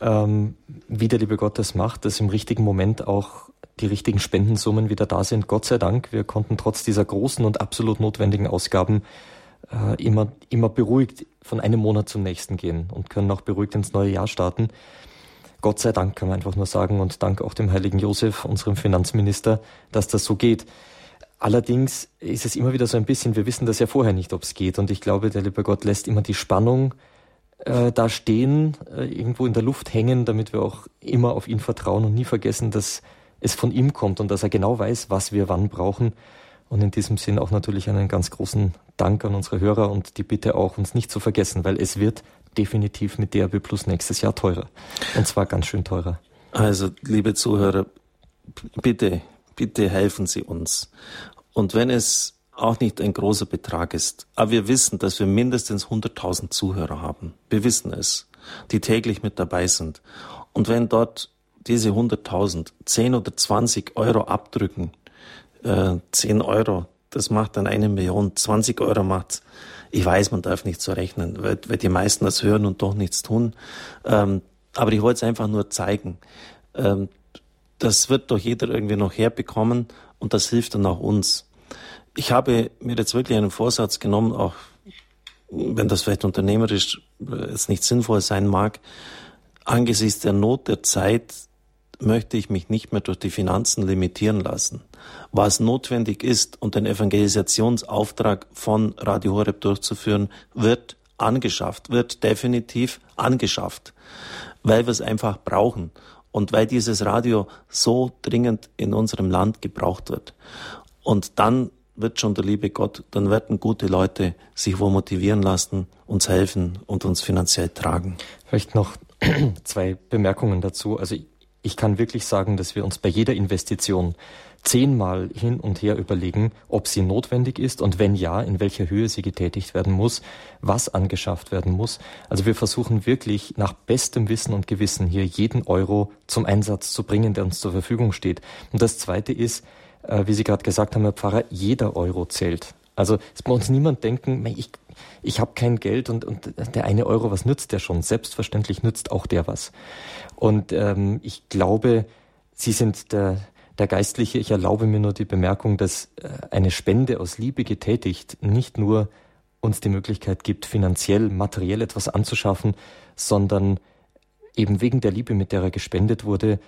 ähm, wie der liebe Gott das macht, dass im richtigen Moment auch die richtigen Spendensummen wieder da sind. Gott sei Dank, wir konnten trotz dieser großen und absolut notwendigen Ausgaben äh, immer, immer beruhigt von einem Monat zum nächsten gehen und können auch beruhigt ins neue Jahr starten. Gott sei Dank kann man einfach nur sagen und dank auch dem heiligen Josef, unserem Finanzminister, dass das so geht. Allerdings ist es immer wieder so ein bisschen, wir wissen das ja vorher nicht, ob es geht. Und ich glaube, der liebe Gott lässt immer die Spannung äh, da stehen, äh, irgendwo in der Luft hängen, damit wir auch immer auf ihn vertrauen und nie vergessen, dass es von ihm kommt und dass er genau weiß, was wir wann brauchen. Und in diesem Sinn auch natürlich einen ganz großen Dank an unsere Hörer und die Bitte auch, uns nicht zu vergessen, weil es wird definitiv mit DRB Plus nächstes Jahr teurer. Und zwar ganz schön teurer. Also, liebe Zuhörer, bitte, bitte helfen Sie uns. Und wenn es auch nicht ein großer Betrag ist, aber wir wissen, dass wir mindestens 100.000 Zuhörer haben. Wir wissen es, die täglich mit dabei sind. Und wenn dort diese 100.000 10 oder 20 Euro abdrücken, äh, 10 Euro, das macht dann eine Million, 20 Euro macht, ich weiß, man darf nicht so rechnen, weil, weil die meisten das hören und doch nichts tun. Ähm, aber ich wollte es einfach nur zeigen. Ähm, das wird doch jeder irgendwie noch herbekommen und das hilft dann auch uns. Ich habe mir jetzt wirklich einen Vorsatz genommen, auch wenn das vielleicht unternehmerisch äh, jetzt nicht sinnvoll sein mag, angesichts der Not der Zeit möchte ich mich nicht mehr durch die Finanzen limitieren lassen. Was notwendig ist, um den Evangelisationsauftrag von Radio Horeb durchzuführen, wird angeschafft, wird definitiv angeschafft, weil wir es einfach brauchen und weil dieses Radio so dringend in unserem Land gebraucht wird. Und dann wird schon der liebe Gott, dann werden gute Leute sich wo motivieren lassen, uns helfen und uns finanziell tragen. Vielleicht noch [CLEARS THROAT] zwei Bemerkungen dazu. Also ich kann wirklich sagen, dass wir uns bei jeder Investition zehnmal hin und her überlegen, ob sie notwendig ist und wenn ja, in welcher Höhe sie getätigt werden muss, was angeschafft werden muss. Also wir versuchen wirklich nach bestem Wissen und Gewissen hier jeden Euro zum Einsatz zu bringen, der uns zur Verfügung steht. Und das Zweite ist, äh, wie Sie gerade gesagt haben, Herr Pfarrer, jeder Euro zählt. Also es bei uns niemand denken, ich, ich habe kein Geld und, und der eine Euro, was nützt der schon? Selbstverständlich nützt auch der was. Und ähm, ich glaube, Sie sind der, der Geistliche. Ich erlaube mir nur die Bemerkung, dass äh, eine Spende aus Liebe getätigt nicht nur uns die Möglichkeit gibt, finanziell, materiell etwas anzuschaffen, sondern eben wegen der Liebe, mit der er gespendet wurde,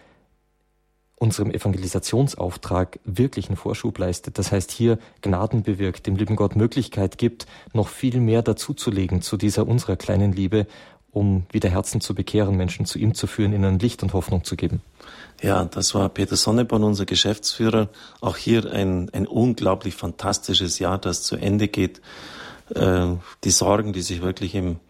unserem Evangelisationsauftrag wirklich einen Vorschub leistet. Das heißt, hier Gnaden bewirkt, dem lieben Gott Möglichkeit gibt, noch viel mehr dazuzulegen zu dieser unserer kleinen Liebe, um wieder Herzen zu bekehren, Menschen zu ihm zu führen, ihnen Licht und Hoffnung zu geben. Ja, das war Peter Sonneborn, unser Geschäftsführer. Auch hier ein, ein unglaublich fantastisches Jahr, das zu Ende geht. Äh, die Sorgen, die sich wirklich im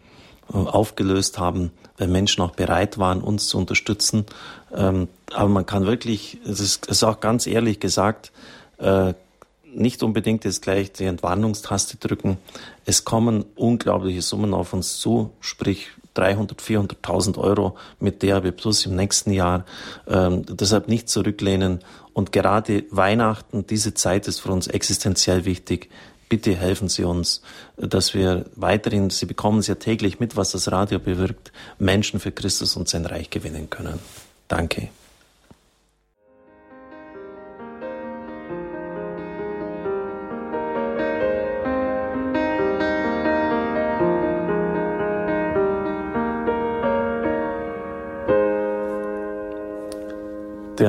aufgelöst haben, weil Menschen auch bereit waren, uns zu unterstützen. Ähm, aber man kann wirklich, es ist, ist auch ganz ehrlich gesagt, äh, nicht unbedingt jetzt gleich die Entwarnungstaste drücken. Es kommen unglaubliche Summen auf uns zu, sprich 300, 400.000 Euro mit DAB Plus im nächsten Jahr. Ähm, deshalb nicht zurücklehnen. Und gerade Weihnachten, diese Zeit ist für uns existenziell wichtig. Bitte helfen Sie uns, dass wir weiterhin, Sie bekommen es ja täglich mit, was das Radio bewirkt, Menschen für Christus und sein Reich gewinnen können. Danke.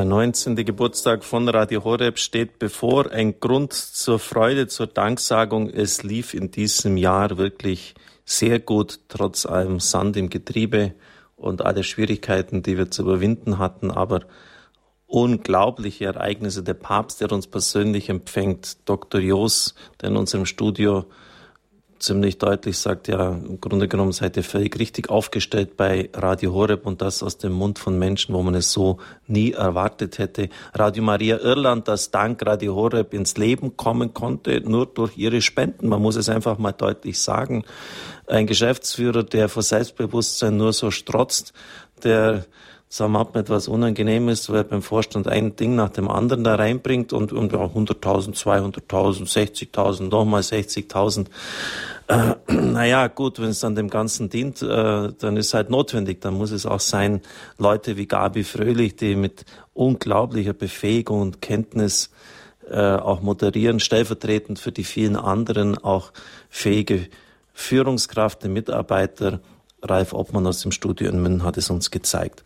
Der 19. Geburtstag von Radio Horeb steht bevor. Ein Grund zur Freude, zur Danksagung. Es lief in diesem Jahr wirklich sehr gut, trotz allem Sand im Getriebe und aller Schwierigkeiten, die wir zu überwinden hatten. Aber unglaubliche Ereignisse. Der Papst, der uns persönlich empfängt, Dr. Jos, der in unserem Studio ziemlich deutlich sagt, ja, im Grunde genommen seid ihr völlig richtig aufgestellt bei Radio Horeb und das aus dem Mund von Menschen, wo man es so nie erwartet hätte. Radio Maria Irland, das dank Radio Horeb ins Leben kommen konnte, nur durch ihre Spenden. Man muss es einfach mal deutlich sagen. Ein Geschäftsführer, der vor Selbstbewusstsein nur so strotzt, der sagen wir mal, etwas Unangenehmes, weil beim Vorstand ein Ding nach dem anderen da reinbringt und, und ja, 100.000, 200.000, 60.000, nochmal 60.000. Äh, [CLEARS THROAT] naja, gut, wenn es dann dem Ganzen dient, äh, dann ist es halt notwendig. Dann muss es auch sein, Leute wie Gabi Fröhlich, die mit unglaublicher Befähigung und Kenntnis äh, auch moderieren, stellvertretend für die vielen anderen auch fähige Führungskraft, Mitarbeiter, Ralf Obmann aus dem Studio in München hat es uns gezeigt.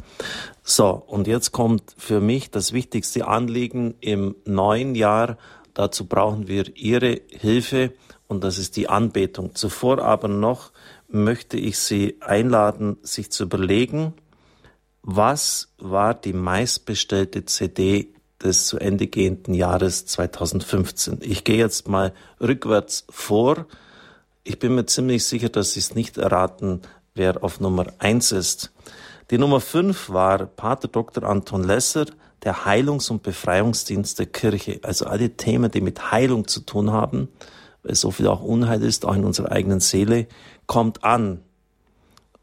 So, und jetzt kommt für mich das wichtigste Anliegen im neuen Jahr. Dazu brauchen wir Ihre Hilfe und das ist die Anbetung. Zuvor aber noch möchte ich Sie einladen, sich zu überlegen, was war die meistbestellte CD des zu Ende gehenden Jahres 2015? Ich gehe jetzt mal rückwärts vor. Ich bin mir ziemlich sicher, dass Sie es nicht erraten wer auf Nummer eins ist. Die Nummer fünf war Pater Dr. Anton Lesser, der Heilungs- und Befreiungsdienst der Kirche. Also alle Themen, die mit Heilung zu tun haben, weil so viel auch Unheil ist, auch in unserer eigenen Seele, kommt an.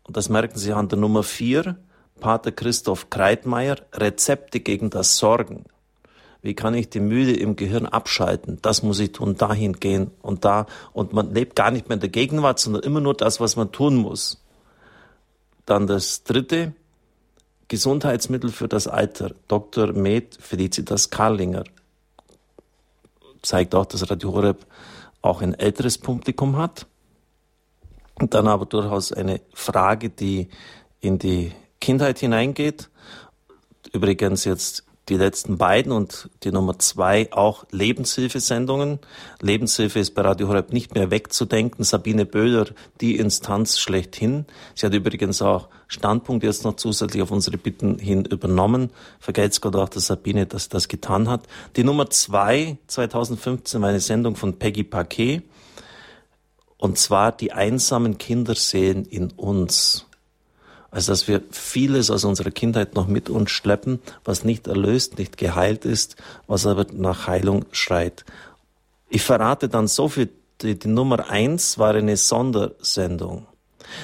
Und das merken Sie an der Nummer vier, Pater Christoph Kreitmeier, Rezepte gegen das Sorgen. Wie kann ich die Müde im Gehirn abschalten? Das muss ich tun, dahin gehen und da. Und man lebt gar nicht mehr in der Gegenwart, sondern immer nur das, was man tun muss. Dann das dritte, Gesundheitsmittel für das Alter. Dr. Med Felicitas Karlinger zeigt auch, dass Radio Horeb auch ein älteres Publikum hat. Und dann aber durchaus eine Frage, die in die Kindheit hineingeht. Übrigens jetzt die letzten beiden und die Nummer zwei auch Lebenshilfesendungen. Lebenshilfe ist bei Radio Horeb nicht mehr wegzudenken. Sabine Böhler, die Instanz schlechthin. Sie hat übrigens auch Standpunkt jetzt noch zusätzlich auf unsere Bitten hin übernommen. Vergelt's Gott auch der Sabine, dass das getan hat. Die Nummer zwei, 2015, war eine Sendung von Peggy Paquet. Und zwar die einsamen Kinderseelen in uns. Also dass wir vieles aus unserer Kindheit noch mit uns schleppen, was nicht erlöst, nicht geheilt ist, was aber nach Heilung schreit. Ich verrate dann so viel, die, die Nummer eins war eine Sondersendung.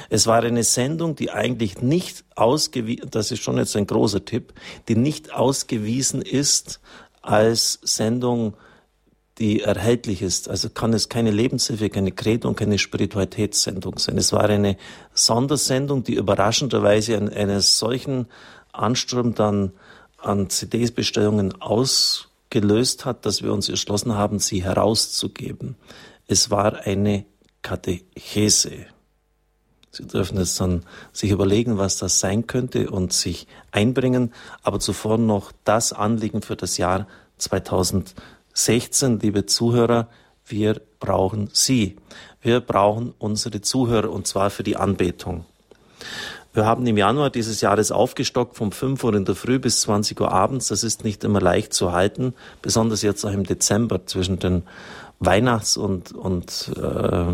Es war eine Sendung, die eigentlich nicht ausgewiesen, das ist schon jetzt ein großer Tipp, die nicht ausgewiesen ist als Sendung die erhältlich ist. Also kann es keine Lebenshilfe, keine Credo und keine Spiritualitätssendung sein. Es war eine Sondersendung, die überraschenderweise einen, einen solchen Ansturm dann an CDs-Bestellungen ausgelöst hat, dass wir uns entschlossen haben, sie herauszugeben. Es war eine Katechese. Sie dürfen jetzt dann sich überlegen, was das sein könnte und sich einbringen, aber zuvor noch das Anliegen für das Jahr 2020. 16, liebe Zuhörer, wir brauchen Sie. Wir brauchen unsere Zuhörer und zwar für die Anbetung. Wir haben im Januar dieses Jahres aufgestockt vom 5 Uhr in der Früh bis 20 Uhr abends. Das ist nicht immer leicht zu halten, besonders jetzt auch im Dezember zwischen den Weihnachts- und, und äh,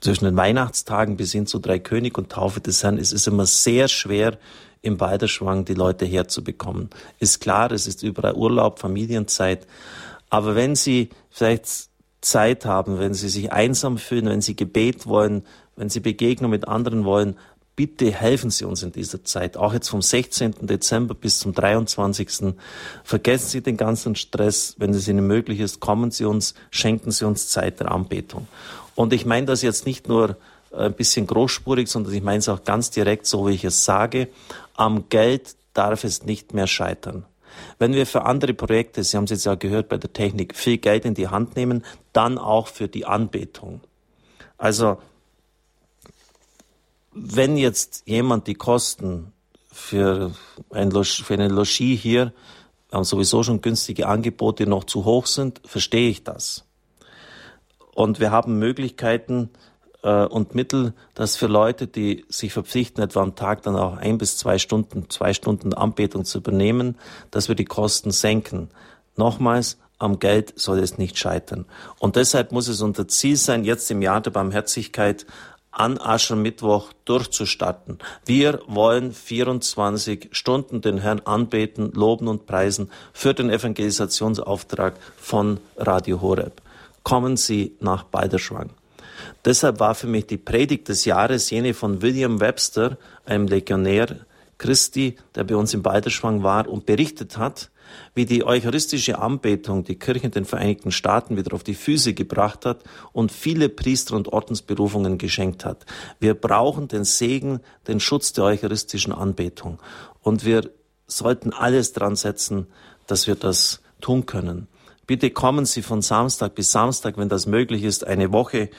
zwischen den Weihnachtstagen bis hin zu Drei König und Taufe des Herrn, es ist immer sehr schwer, im Balderschwang die Leute herzubekommen. Ist klar, es ist überall Urlaub, Familienzeit. Aber wenn Sie vielleicht Zeit haben, wenn Sie sich einsam fühlen, wenn Sie Gebet wollen, wenn Sie Begegnung mit anderen wollen, bitte helfen Sie uns in dieser Zeit. Auch jetzt vom 16. Dezember bis zum 23. Vergessen Sie den ganzen Stress. Wenn es Ihnen möglich ist, kommen Sie uns, schenken Sie uns Zeit der Anbetung. Und ich meine das jetzt nicht nur ein bisschen großspurig, sondern ich meine es auch ganz direkt, so wie ich es sage. Am Geld darf es nicht mehr scheitern. Wenn wir für andere Projekte, Sie haben es jetzt ja gehört bei der Technik, viel Geld in die Hand nehmen, dann auch für die Anbetung. Also, wenn jetzt jemand die Kosten für, ein Log für eine Logis hier, haben sowieso schon günstige Angebote, noch zu hoch sind, verstehe ich das. Und wir haben Möglichkeiten äh, und Mittel, dass für Leute, die sich verpflichten, etwa am Tag dann auch ein bis zwei Stunden, zwei Stunden Anbetung zu übernehmen, dass wir die Kosten senken. Nochmals, am Geld soll es nicht scheitern. Und deshalb muss es unser Ziel sein, jetzt im Jahr der Barmherzigkeit an Aschermittwoch durchzustarten. Wir wollen 24 Stunden den Herrn anbeten, loben und preisen für den Evangelisationsauftrag von Radio Horeb kommen Sie nach Balderschwang. Deshalb war für mich die Predigt des Jahres jene von William Webster, einem Legionär Christi, der bei uns in Balderschwang war und berichtet hat, wie die eucharistische Anbetung die Kirche in den Vereinigten Staaten wieder auf die Füße gebracht hat und viele Priester und Ordensberufungen geschenkt hat. Wir brauchen den Segen, den Schutz der eucharistischen Anbetung. Und wir sollten alles dran setzen, dass wir das tun können. Bitte kommen Sie von Samstag bis Samstag, wenn das möglich ist, eine Woche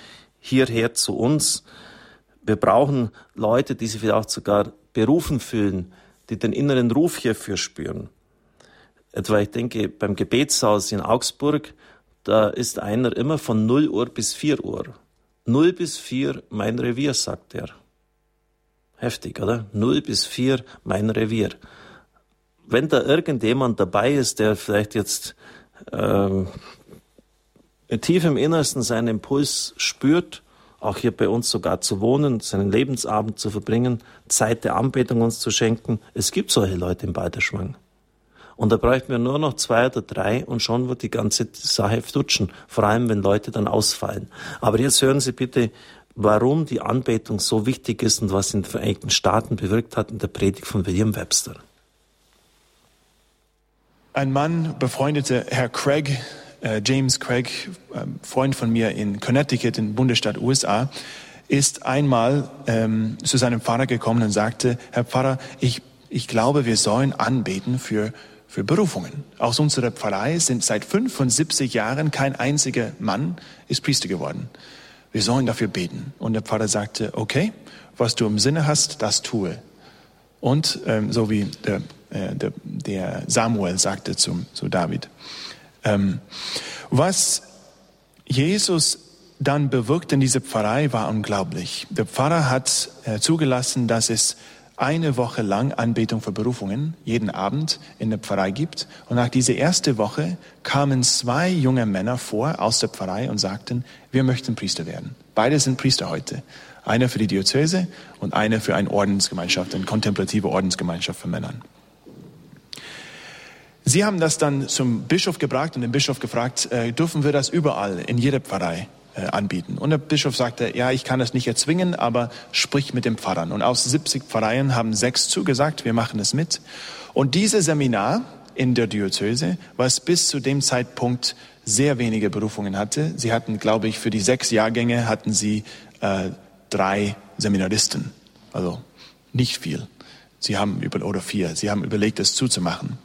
hierher zu uns. Wir brauchen Leute, die sich vielleicht sogar berufen fühlen, die den inneren Ruf hierfür spüren. Etwa, ich denke, beim Gebetshaus in Augsburg, da ist einer immer von 0 Uhr bis 4 Uhr. 0 bis 4 mein Revier, sagt er. Heftig, oder? 0 bis 4 mein Revier. Wenn da irgendjemand dabei ist, der vielleicht jetzt ähm, tief im Innersten seinen Impuls spürt, auch hier bei uns sogar zu wohnen, seinen Lebensabend zu verbringen, Zeit der Anbetung uns zu schenken. Es gibt solche Leute im Balderschwang. Und da bräuchten wir nur noch zwei oder drei und schon wird die ganze Sache flutschen. Vor allem, wenn Leute dann ausfallen. Aber jetzt hören Sie bitte, warum die Anbetung so wichtig ist und was in den Vereinigten Staaten bewirkt hat in der Predigt von William Webster. Ein Mann, befreundete Herr Craig, James Craig, äh, Freund von mir in Connecticut, in Bundesstaat USA, ist einmal ähm, zu seinem Pfarrer gekommen und sagte, Herr Pfarrer, ich, ich glaube, wir sollen anbeten für, für Berufungen. Aus unserer Pfarrei sind seit 75 Jahren kein einziger Mann ist Priester geworden. Wir sollen dafür beten. Und der Pfarrer sagte, okay, was du im Sinne hast, das tue. Und ähm, so wie der äh, der, der, Samuel sagte zu, zu David. Ähm, was Jesus dann bewirkt in dieser Pfarrei war unglaublich. Der Pfarrer hat äh, zugelassen, dass es eine Woche lang Anbetung für Berufungen jeden Abend in der Pfarrei gibt. Und nach dieser ersten Woche kamen zwei junge Männer vor aus der Pfarrei und sagten, wir möchten Priester werden. Beide sind Priester heute. Einer für die Diözese und einer für eine Ordensgemeinschaft, eine kontemplative Ordensgemeinschaft für Männer. Sie haben das dann zum Bischof gebracht und den Bischof gefragt, äh, dürfen wir das überall in jeder Pfarrei äh, anbieten? Und der Bischof sagte, ja, ich kann das nicht erzwingen, aber sprich mit den Pfarrern. Und aus 70 Pfarreien haben sechs zugesagt, wir machen es mit. Und dieses Seminar in der Diözese, was bis zu dem Zeitpunkt sehr wenige Berufungen hatte, sie hatten, glaube ich, für die sechs Jahrgänge hatten sie äh, drei Seminaristen, also nicht viel. Sie haben über, oder vier, sie haben überlegt, es zuzumachen.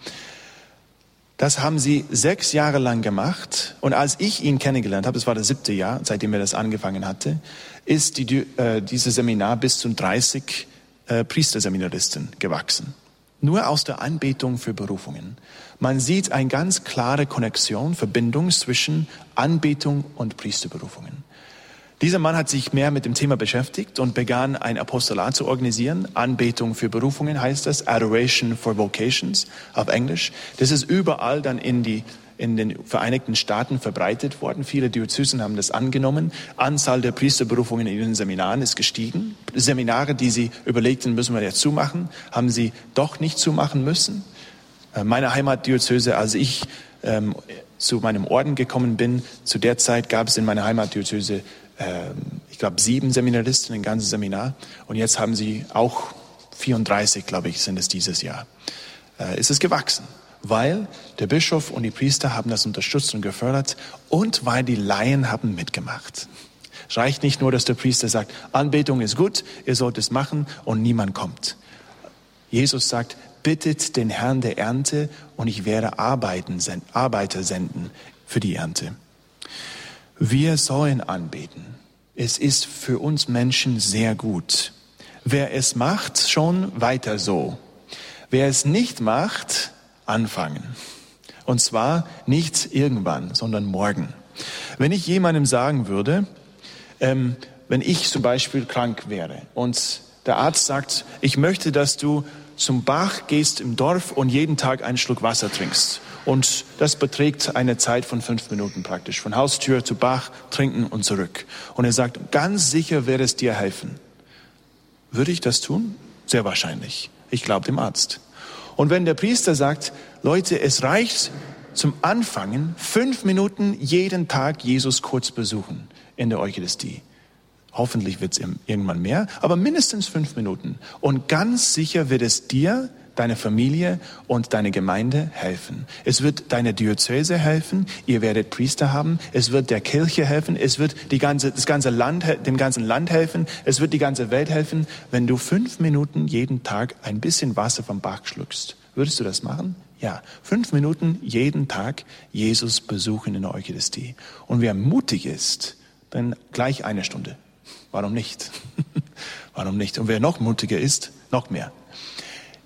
Das haben sie sechs Jahre lang gemacht. Und als ich ihn kennengelernt habe, das war das siebte Jahr, seitdem er das angefangen hatte, ist die, äh, dieses Seminar bis zu 30 äh, Priesterseminaristen gewachsen. Nur aus der Anbetung für Berufungen. Man sieht eine ganz klare Konnexion, Verbindung zwischen Anbetung und Priesterberufungen. Dieser Mann hat sich mehr mit dem Thema beschäftigt und begann ein Apostolat zu organisieren. Anbetung für Berufungen heißt das, Adoration for Vocations auf Englisch. Das ist überall dann in die in den Vereinigten Staaten verbreitet worden. Viele Diözesen haben das angenommen. Anzahl der Priesterberufungen in ihren Seminaren ist gestiegen. Seminare, die sie überlegten, müssen wir jetzt zumachen, haben sie doch nicht zumachen müssen. Äh, meine Heimatdiözese, als ich ähm, zu meinem Orden gekommen bin, zu der Zeit gab es in meiner Heimatdiözese, ich glaube, sieben Seminaristen, ein ganzes Seminar. Und jetzt haben sie auch 34, glaube ich, sind es dieses Jahr. Äh, ist es gewachsen, weil der Bischof und die Priester haben das unterstützt und gefördert und weil die Laien haben mitgemacht. Es reicht nicht nur, dass der Priester sagt, Anbetung ist gut, ihr sollt es machen und niemand kommt. Jesus sagt, bittet den Herrn der Ernte und ich werde Arbeiten, Arbeiter senden für die Ernte. Wir sollen anbeten. Es ist für uns Menschen sehr gut. Wer es macht, schon weiter so. Wer es nicht macht, anfangen. Und zwar nicht irgendwann, sondern morgen. Wenn ich jemandem sagen würde, ähm, wenn ich zum Beispiel krank wäre und der Arzt sagt, ich möchte, dass du zum Bach gehst im Dorf und jeden Tag einen Schluck Wasser trinkst. Und das beträgt eine Zeit von fünf Minuten praktisch. Von Haustür zu Bach, trinken und zurück. Und er sagt, ganz sicher wird es dir helfen. Würde ich das tun? Sehr wahrscheinlich. Ich glaube dem Arzt. Und wenn der Priester sagt, Leute, es reicht zum Anfangen fünf Minuten jeden Tag Jesus kurz besuchen in der Eucharistie. Hoffentlich wird es irgendwann mehr, aber mindestens fünf Minuten. Und ganz sicher wird es dir, deine Familie und deine Gemeinde helfen. Es wird deiner Diözese helfen. Ihr werdet Priester haben. Es wird der Kirche helfen. Es wird die ganze, das ganze Land, dem ganzen Land helfen. Es wird die ganze Welt helfen, wenn du fünf Minuten jeden Tag ein bisschen Wasser vom Bach schluckst. Würdest du das machen? Ja, fünf Minuten jeden Tag Jesus besuchen in der Eucharistie. Und wer mutig ist, dann gleich eine Stunde. Warum nicht? [LAUGHS] Warum nicht? Und wer noch mutiger ist, noch mehr.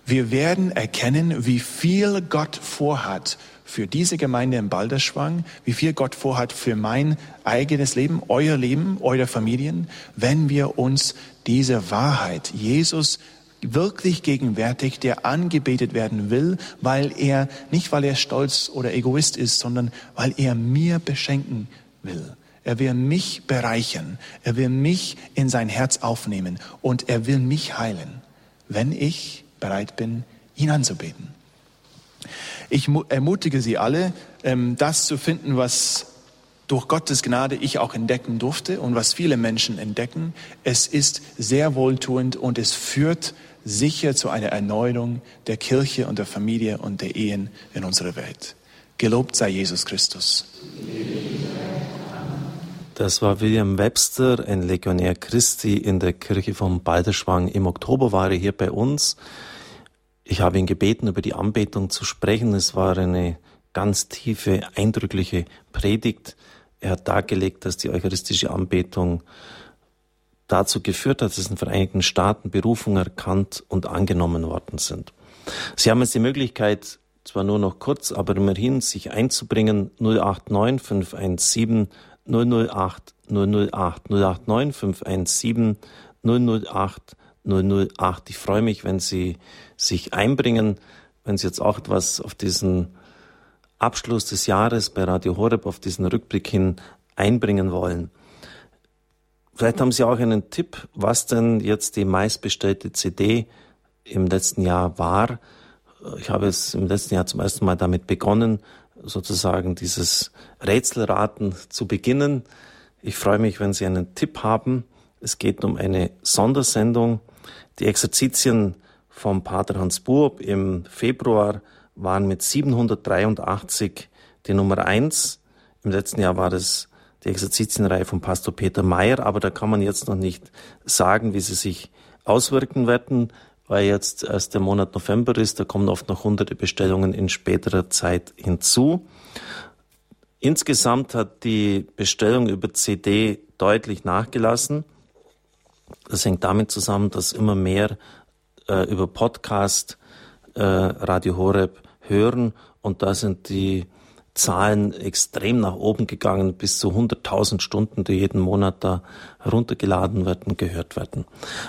Wir werden erkennen, wie viel Gott vorhat für diese Gemeinde in Balderschwang, wie viel Gott vorhat für mein eigenes Leben, euer Leben, eure Familien, wenn wir uns diese Wahrheit, Jesus wirklich gegenwärtig, der angebetet werden will, weil er, nicht weil er stolz oder Egoist ist, sondern weil er mir beschenken will. Er will mich bereichern. Er will mich in sein Herz aufnehmen und er will mich heilen, wenn ich bereit bin, ihn anzubeten. Ich ermutige Sie alle, ähm, das zu finden, was durch Gottes Gnade ich auch entdecken durfte und was viele Menschen entdecken. Es ist sehr wohltuend und es führt sicher zu einer Erneuerung der Kirche und der Familie und der Ehen in unserer Welt. Gelobt sei Jesus Christus. Das war William Webster, ein Legionär Christi in der Kirche von Balderschwang. Im Oktober war er hier bei uns. Ich habe ihn gebeten, über die Anbetung zu sprechen. Es war eine ganz tiefe, eindrückliche Predigt. Er hat dargelegt, dass die eucharistische Anbetung dazu geführt hat, dass in den Vereinigten Staaten Berufungen erkannt und angenommen worden sind. Sie haben jetzt die Möglichkeit, zwar nur noch kurz, aber immerhin sich einzubringen, 089 517 008 008 089 517 008 008. Ich freue mich, wenn Sie sich einbringen, wenn Sie jetzt auch etwas auf diesen Abschluss des Jahres bei Radio Horeb, auf diesen Rückblick hin einbringen wollen. Vielleicht haben Sie auch einen Tipp, was denn jetzt die meistbestellte CD im letzten Jahr war. Ich habe es im letzten Jahr zum ersten Mal damit begonnen, sozusagen dieses Rätselraten zu beginnen. Ich freue mich, wenn Sie einen Tipp haben. Es geht um eine Sondersendung. Die Exerzitien vom Pater Hans Buob im Februar waren mit 783 die Nummer eins. Im letzten Jahr war es die Exerzitienreihe von Pastor Peter Mayer, aber da kann man jetzt noch nicht sagen, wie sie sich auswirken werden weil jetzt erst der Monat November ist, da kommen oft noch hunderte Bestellungen in späterer Zeit hinzu. Insgesamt hat die Bestellung über CD deutlich nachgelassen. Das hängt damit zusammen, dass immer mehr äh, über Podcast äh, Radio Horeb hören und da sind die Zahlen extrem nach oben gegangen, bis zu 100.000 Stunden, die jeden Monat da heruntergeladen werden, gehört werden.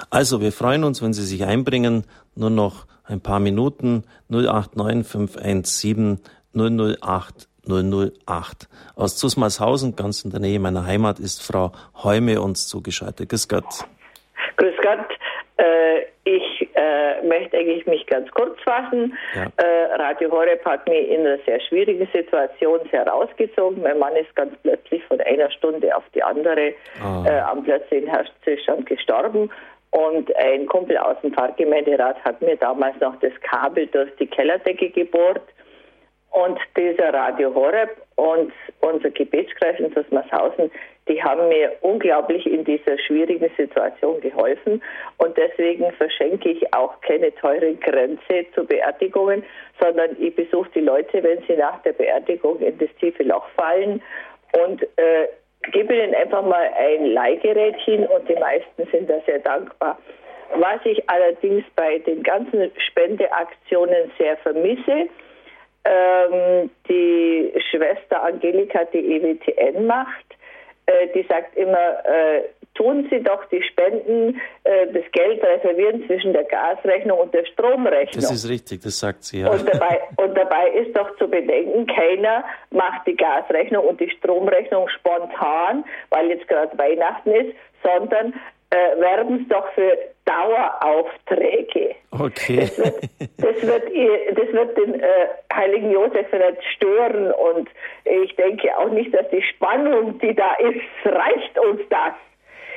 Also wir freuen uns, wenn Sie sich einbringen. Nur noch ein paar Minuten. 089 517 008 008. Aus Zusmarshausen, ganz in der Nähe meiner Heimat, ist Frau Heume uns zugeschaltet. Grüß Gott. Grüß Gott. Äh, ich äh, möchte eigentlich mich ganz kurz fassen. Ja. Äh, Radio Horeb hat mich in einer sehr schwierigen Situation sehr rausgezogen. Mein Mann ist ganz plötzlich von einer Stunde auf die andere oh. am plötzlichen Herzstillstand gestorben. Und ein Kumpel aus dem Pfarrgemeinderat hat mir damals noch das Kabel durch die Kellerdecke gebohrt. Und dieser Radio Horeb und unser Gebetskreis in Susmarshausen, die haben mir unglaublich in dieser schwierigen Situation geholfen. Und deswegen verschenke ich auch keine teuren Grenze zu Beerdigungen, sondern ich besuche die Leute, wenn sie nach der Beerdigung in das tiefe Loch fallen und äh, gebe ihnen einfach mal ein Leihgerät hin und die meisten sind da sehr dankbar. Was ich allerdings bei den ganzen Spendeaktionen sehr vermisse, ähm, die Schwester Angelika, die EWTN macht, äh, die sagt immer, äh, tun Sie doch die Spenden, äh, das Geld reservieren zwischen der Gasrechnung und der Stromrechnung. Das ist richtig, das sagt sie ja. Und dabei, und dabei ist doch zu bedenken, keiner macht die Gasrechnung und die Stromrechnung spontan, weil jetzt gerade Weihnachten ist, sondern äh, werben es doch für Daueraufträge. Okay. Das wird, das wird, das wird den äh, heiligen Josef nicht stören und ich denke auch nicht, dass die Spannung, die da ist, reicht uns das.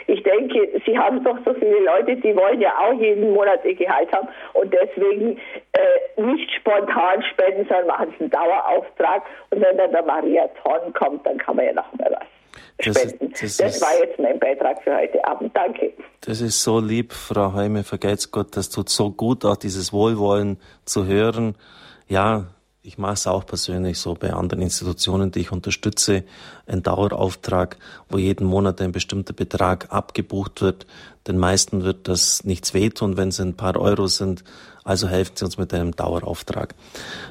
Ich denke, Sie haben doch so viele Leute, die wollen ja auch jeden Monat ihr Gehalt haben und deswegen äh, nicht spontan spenden, sondern machen es einen Dauerauftrag und wenn dann der Mariathon kommt, dann kann man ja noch mal was spenden. Das, das, das war jetzt mein Beitrag für heute Abend. Danke. Das ist so lieb, Frau Heime, vergeht's Gott, das tut so gut, auch dieses Wohlwollen zu hören. Ja, ich mache es auch persönlich so bei anderen Institutionen, die ich unterstütze, ein Dauerauftrag, wo jeden Monat ein bestimmter Betrag abgebucht wird. Den meisten wird das nichts wehtun, wenn es ein paar Euro sind. Also helfen Sie uns mit einem Dauerauftrag.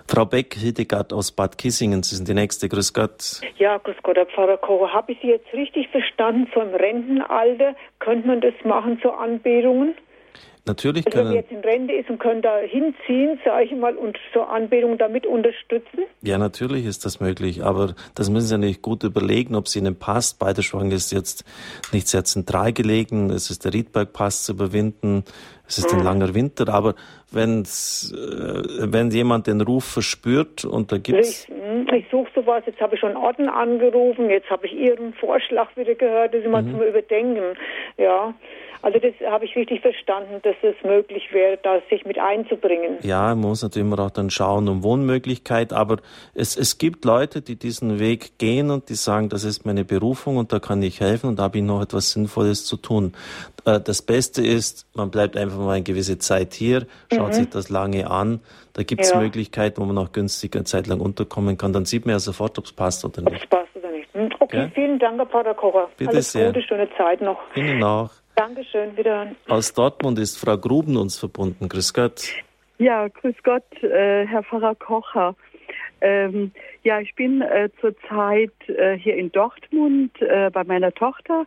Frau Beck, Hildegard aus Bad Kissingen, Sie sind die Nächste. Grüß Gott. Ja, grüß Gott, Herr Pfarrer Kocher. Habe ich Sie jetzt richtig verstanden? Im Rentenalter könnte man das machen, so Anbetungen? Natürlich also können. Wenn jetzt in Rente ist und können da hinziehen, sage ich mal, und so Anbetungen damit unterstützen? Ja, natürlich ist das möglich, aber das müssen Sie nicht gut überlegen, ob es Ihnen passt. Beiderschwang ist jetzt nicht sehr zentral gelegen. Es ist der Riedbergpass zu überwinden. Es ist mhm. ein langer Winter, aber wenn's, äh, wenn jemand den Ruf verspürt und da gibt's. Ich, hm, ich suche sowas, jetzt habe ich schon Orden angerufen, jetzt habe ich Ihren Vorschlag wieder gehört, das ist immer mhm. zum Überdenken. Ja. Also das habe ich richtig verstanden, dass es möglich wäre, da sich mit einzubringen. Ja, man muss natürlich immer auch dann schauen um Wohnmöglichkeit, aber es, es gibt Leute, die diesen Weg gehen und die sagen, das ist meine Berufung und da kann ich helfen und da habe ich noch etwas Sinnvolles zu tun. Äh, das Beste ist, man bleibt einfach mal eine gewisse Zeit hier, schaut mhm. sich das lange an. Da gibt es ja. Möglichkeiten, wo man auch günstiger eine Zeit lang unterkommen kann. Dann sieht man ja sofort, ob es passt oder nicht. Ob es passt oder nicht. Okay, ja? vielen Dank, Herr Pater Kocher. Bitte Alles sehr. Gute, schöne Zeit noch. Ihnen auch. Dankeschön, wieder. Aus Dortmund ist Frau Gruben uns verbunden. Grüß Gott. Ja, grüß Gott, äh, Herr Pfarrer Kocher. Ähm, ja, ich bin äh, zurzeit äh, hier in Dortmund äh, bei meiner Tochter.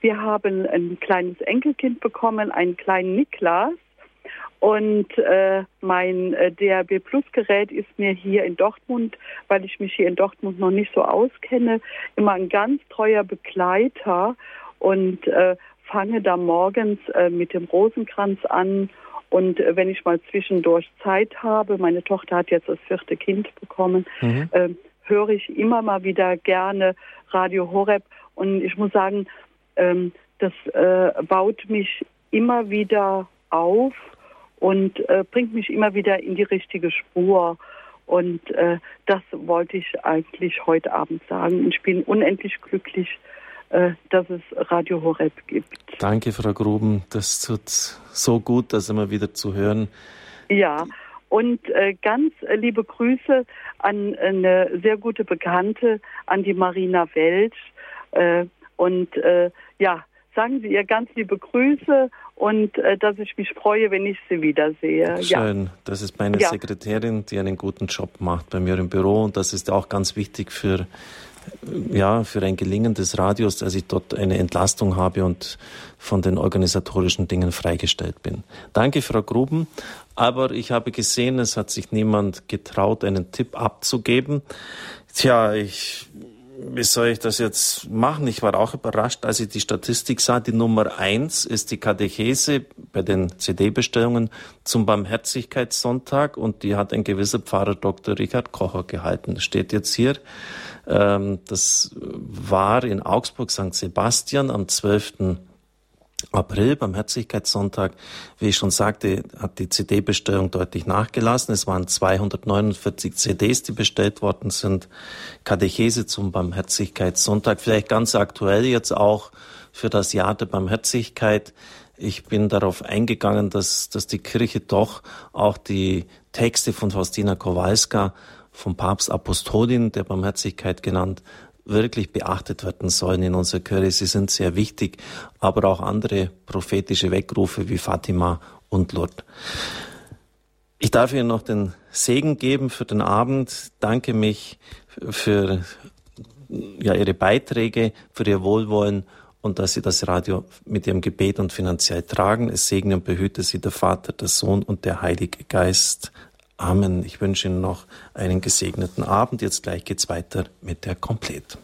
Wir haben ein kleines Enkelkind bekommen, einen kleinen Niklas. Und äh, mein äh, DRB Plus Gerät ist mir hier in Dortmund, weil ich mich hier in Dortmund noch nicht so auskenne, immer ein ganz treuer Begleiter. Und äh, fange da morgens äh, mit dem Rosenkranz an und äh, wenn ich mal zwischendurch Zeit habe, meine Tochter hat jetzt das vierte Kind bekommen, mhm. äh, höre ich immer mal wieder gerne Radio Horeb und ich muss sagen, ähm, das äh, baut mich immer wieder auf und äh, bringt mich immer wieder in die richtige Spur. Und äh, das wollte ich eigentlich heute Abend sagen. Ich bin unendlich glücklich, dass es Radio Horeb gibt. Danke, Frau Gruben. Das tut so gut, das immer wieder zu hören. Ja, und äh, ganz liebe Grüße an eine sehr gute Bekannte, an die Marina Welsch. Äh, und äh, ja, sagen Sie ihr ganz liebe Grüße und äh, dass ich mich freue, wenn ich sie wiedersehe. Schön, ja. das ist meine ja. Sekretärin, die einen guten Job macht bei mir im Büro und das ist auch ganz wichtig für ja, für ein Gelingen des Radios, dass ich dort eine Entlastung habe und von den organisatorischen Dingen freigestellt bin. Danke, Frau Gruben. Aber ich habe gesehen, es hat sich niemand getraut, einen Tipp abzugeben. Tja, ich, wie soll ich das jetzt machen? Ich war auch überrascht, als ich die Statistik sah. Die Nummer eins ist die Katechese bei den CD-Bestellungen zum Barmherzigkeitssonntag und die hat ein gewisser Pfarrer Dr. Richard Kocher gehalten. Das steht jetzt hier. Ähm, das war in Augsburg St. Sebastian am 12. April beim Herzlichkeitssonntag, wie ich schon sagte, hat die CD-Bestellung deutlich nachgelassen. Es waren 249 CDs, die bestellt worden sind. Katechese zum Barmherzigkeitssonntag, vielleicht ganz aktuell jetzt auch für das Jahr der Barmherzigkeit. Ich bin darauf eingegangen, dass, dass die Kirche doch auch die Texte von Faustina Kowalska vom Papst Apostolin der Barmherzigkeit genannt wirklich beachtet werden sollen in unserer Kirche. Sie sind sehr wichtig, aber auch andere prophetische Weckrufe wie Fatima und Lourdes. Ich darf Ihnen noch den Segen geben für den Abend. Danke mich für ja, Ihre Beiträge, für Ihr Wohlwollen und dass Sie das Radio mit Ihrem Gebet und finanziell tragen. Es segne und behüte Sie der Vater, der Sohn und der Heilige Geist. Amen. Ich wünsche Ihnen noch einen gesegneten Abend. Jetzt gleich geht's weiter mit der Komplett.